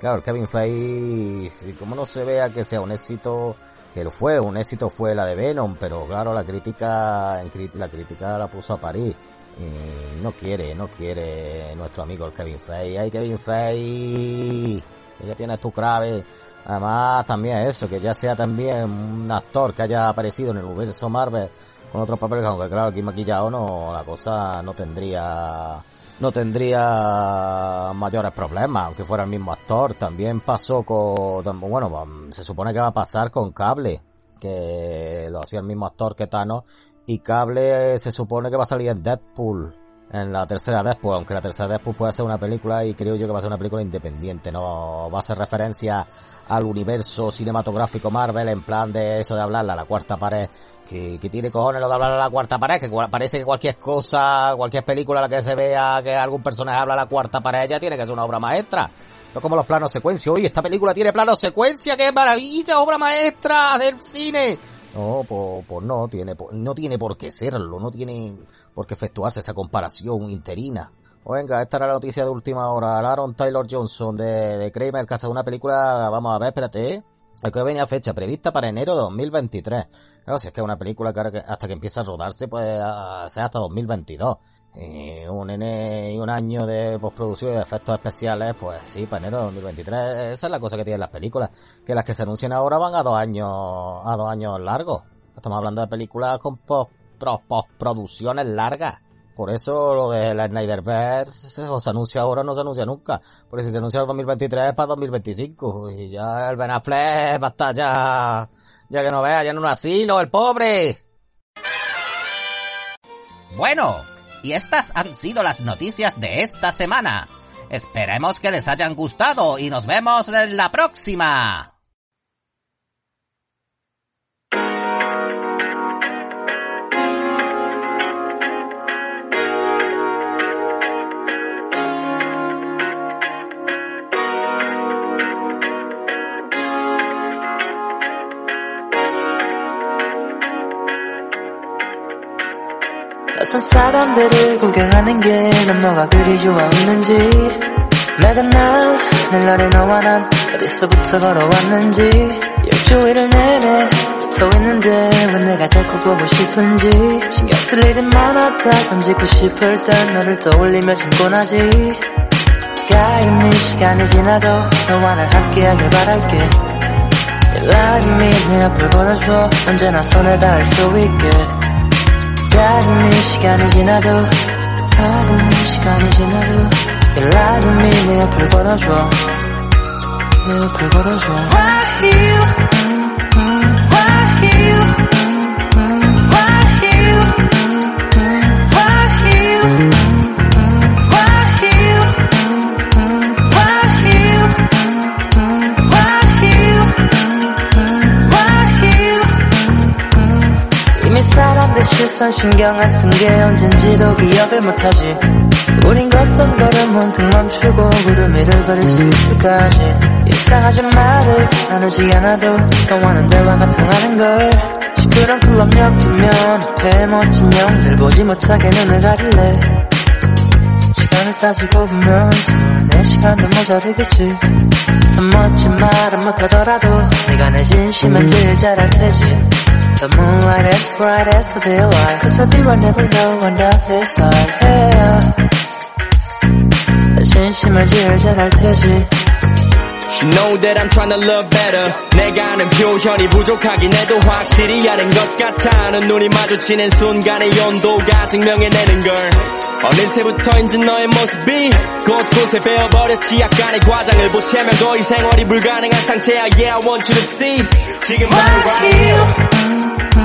Claro, Kevin Feige, como no se vea que sea un éxito, que lo fue, un éxito fue la de Venom, pero claro, la crítica, la crítica la puso a París. Y no quiere, no quiere nuestro amigo el Kevin Feige. Ay, Kevin Feige, que ya tiene tu clave. Además, también eso, que ya sea también un actor que haya aparecido en el universo Marvel con otros papeles, aunque claro, aquí maquillado no, la cosa no tendría no tendría mayores problemas, aunque fuera el mismo actor. También pasó con, bueno, se supone que va a pasar con Cable, que lo hacía el mismo actor que Thanos, y Cable se supone que va a salir en Deadpool en la tercera Deadpool, aunque la tercera Deadpool puede ser una película y creo yo que va a ser una película independiente, no va a ser referencia al universo cinematográfico Marvel en plan de eso de hablarle a la cuarta pared, que, que tiene cojones lo de hablar a la cuarta pared, que parece que cualquier cosa, cualquier película en la que se vea que algún personaje habla a la cuarta pared ya tiene que ser una obra maestra. Esto como los planos secuencia, oye, esta película tiene planos secuencia, qué maravilla, obra maestra del cine no, pues, pues, no tiene, no tiene por qué serlo, no tiene por qué efectuarse esa comparación interina. O venga, esta era la noticia de última hora. Aaron Taylor Johnson de, de Kramer, casa de una película, vamos a ver, espérate, que venía fecha prevista para enero de 2023. Claro, si es que es una película que hasta que empieza a rodarse puede ser hasta 2022. Y un y un año de postproducción y de efectos especiales, pues sí, para enero de 2023. Esa es la cosa que tienen las películas. Que las que se anuncian ahora van a dos años, a dos años largos. Estamos hablando de películas con post, postproducciones largas. Por eso lo de la Snyderverse o se anuncia ahora o no se anuncia nunca. Porque si se anuncia el 2023 es para 2025. Y ya el Ben Affleck va a estar ya, ya que no vea, ya en un asilo, el pobre. Bueno, y estas han sido las noticias de esta semana. Esperemos que les hayan gustado y nos vemos en la próxima. 낯선 사람들을 구경하는 게넌 뭐가 그리 좋아하는지. 내가 나늘 너를 너와 난 어디서부터 걸어왔는지. 일주일을 내내 서 있는데 왜 내가 자꾸 보고 싶은지. 신경 쓸 일이 많았다. 던지고 싶을 땐 너를 떠올리며 잠고 나지. 가 이미 시간이 지나도 너와 날 함께하길 바랄게. Like me 내 앞을 걸어줘. 언제나 손에 닿을 수 있게 가끔이 시간이 지나도 가끔이 시간이 지나도 연락은 내 옆을 걸어줘. 내 옆을 걸어줘. Why you 시선 신경 안 쓴 게 언젠지도 기억을 못하지. 우린 걷던 걸음 온통 멈추고 구름 위를 걸을 수 있을까지. 이상하진 말을 나누지 않아도 너와는 대화가 통하는 걸. 시끄러운 클럽 옆이면 앞에 멋진 영들 보지 못하게 눈을 가릴래. 시간을 따지고 보면 24시간도 모자르겠지 더 멋진 말은 못하더라도 네가 내 진심은 제일 잘알 테지 The moonlight is bright as the daylight Cause I do I never know when that is like yeah. 내 진심을 제일 잘알 테지 You know that I'm trying to love better. 내가 아는 표현이 부족하긴 해도 확실히 아는 것 같아 는 눈이 마주치는 순간의 연도가 증명해내는 걸. 어느새부터인지 너의 모습이 곳곳에 베어버렸지. 약간의 과장을 보채면 거의 생활이 불가능한 상태야. Yeah I want you to see. 지금 right here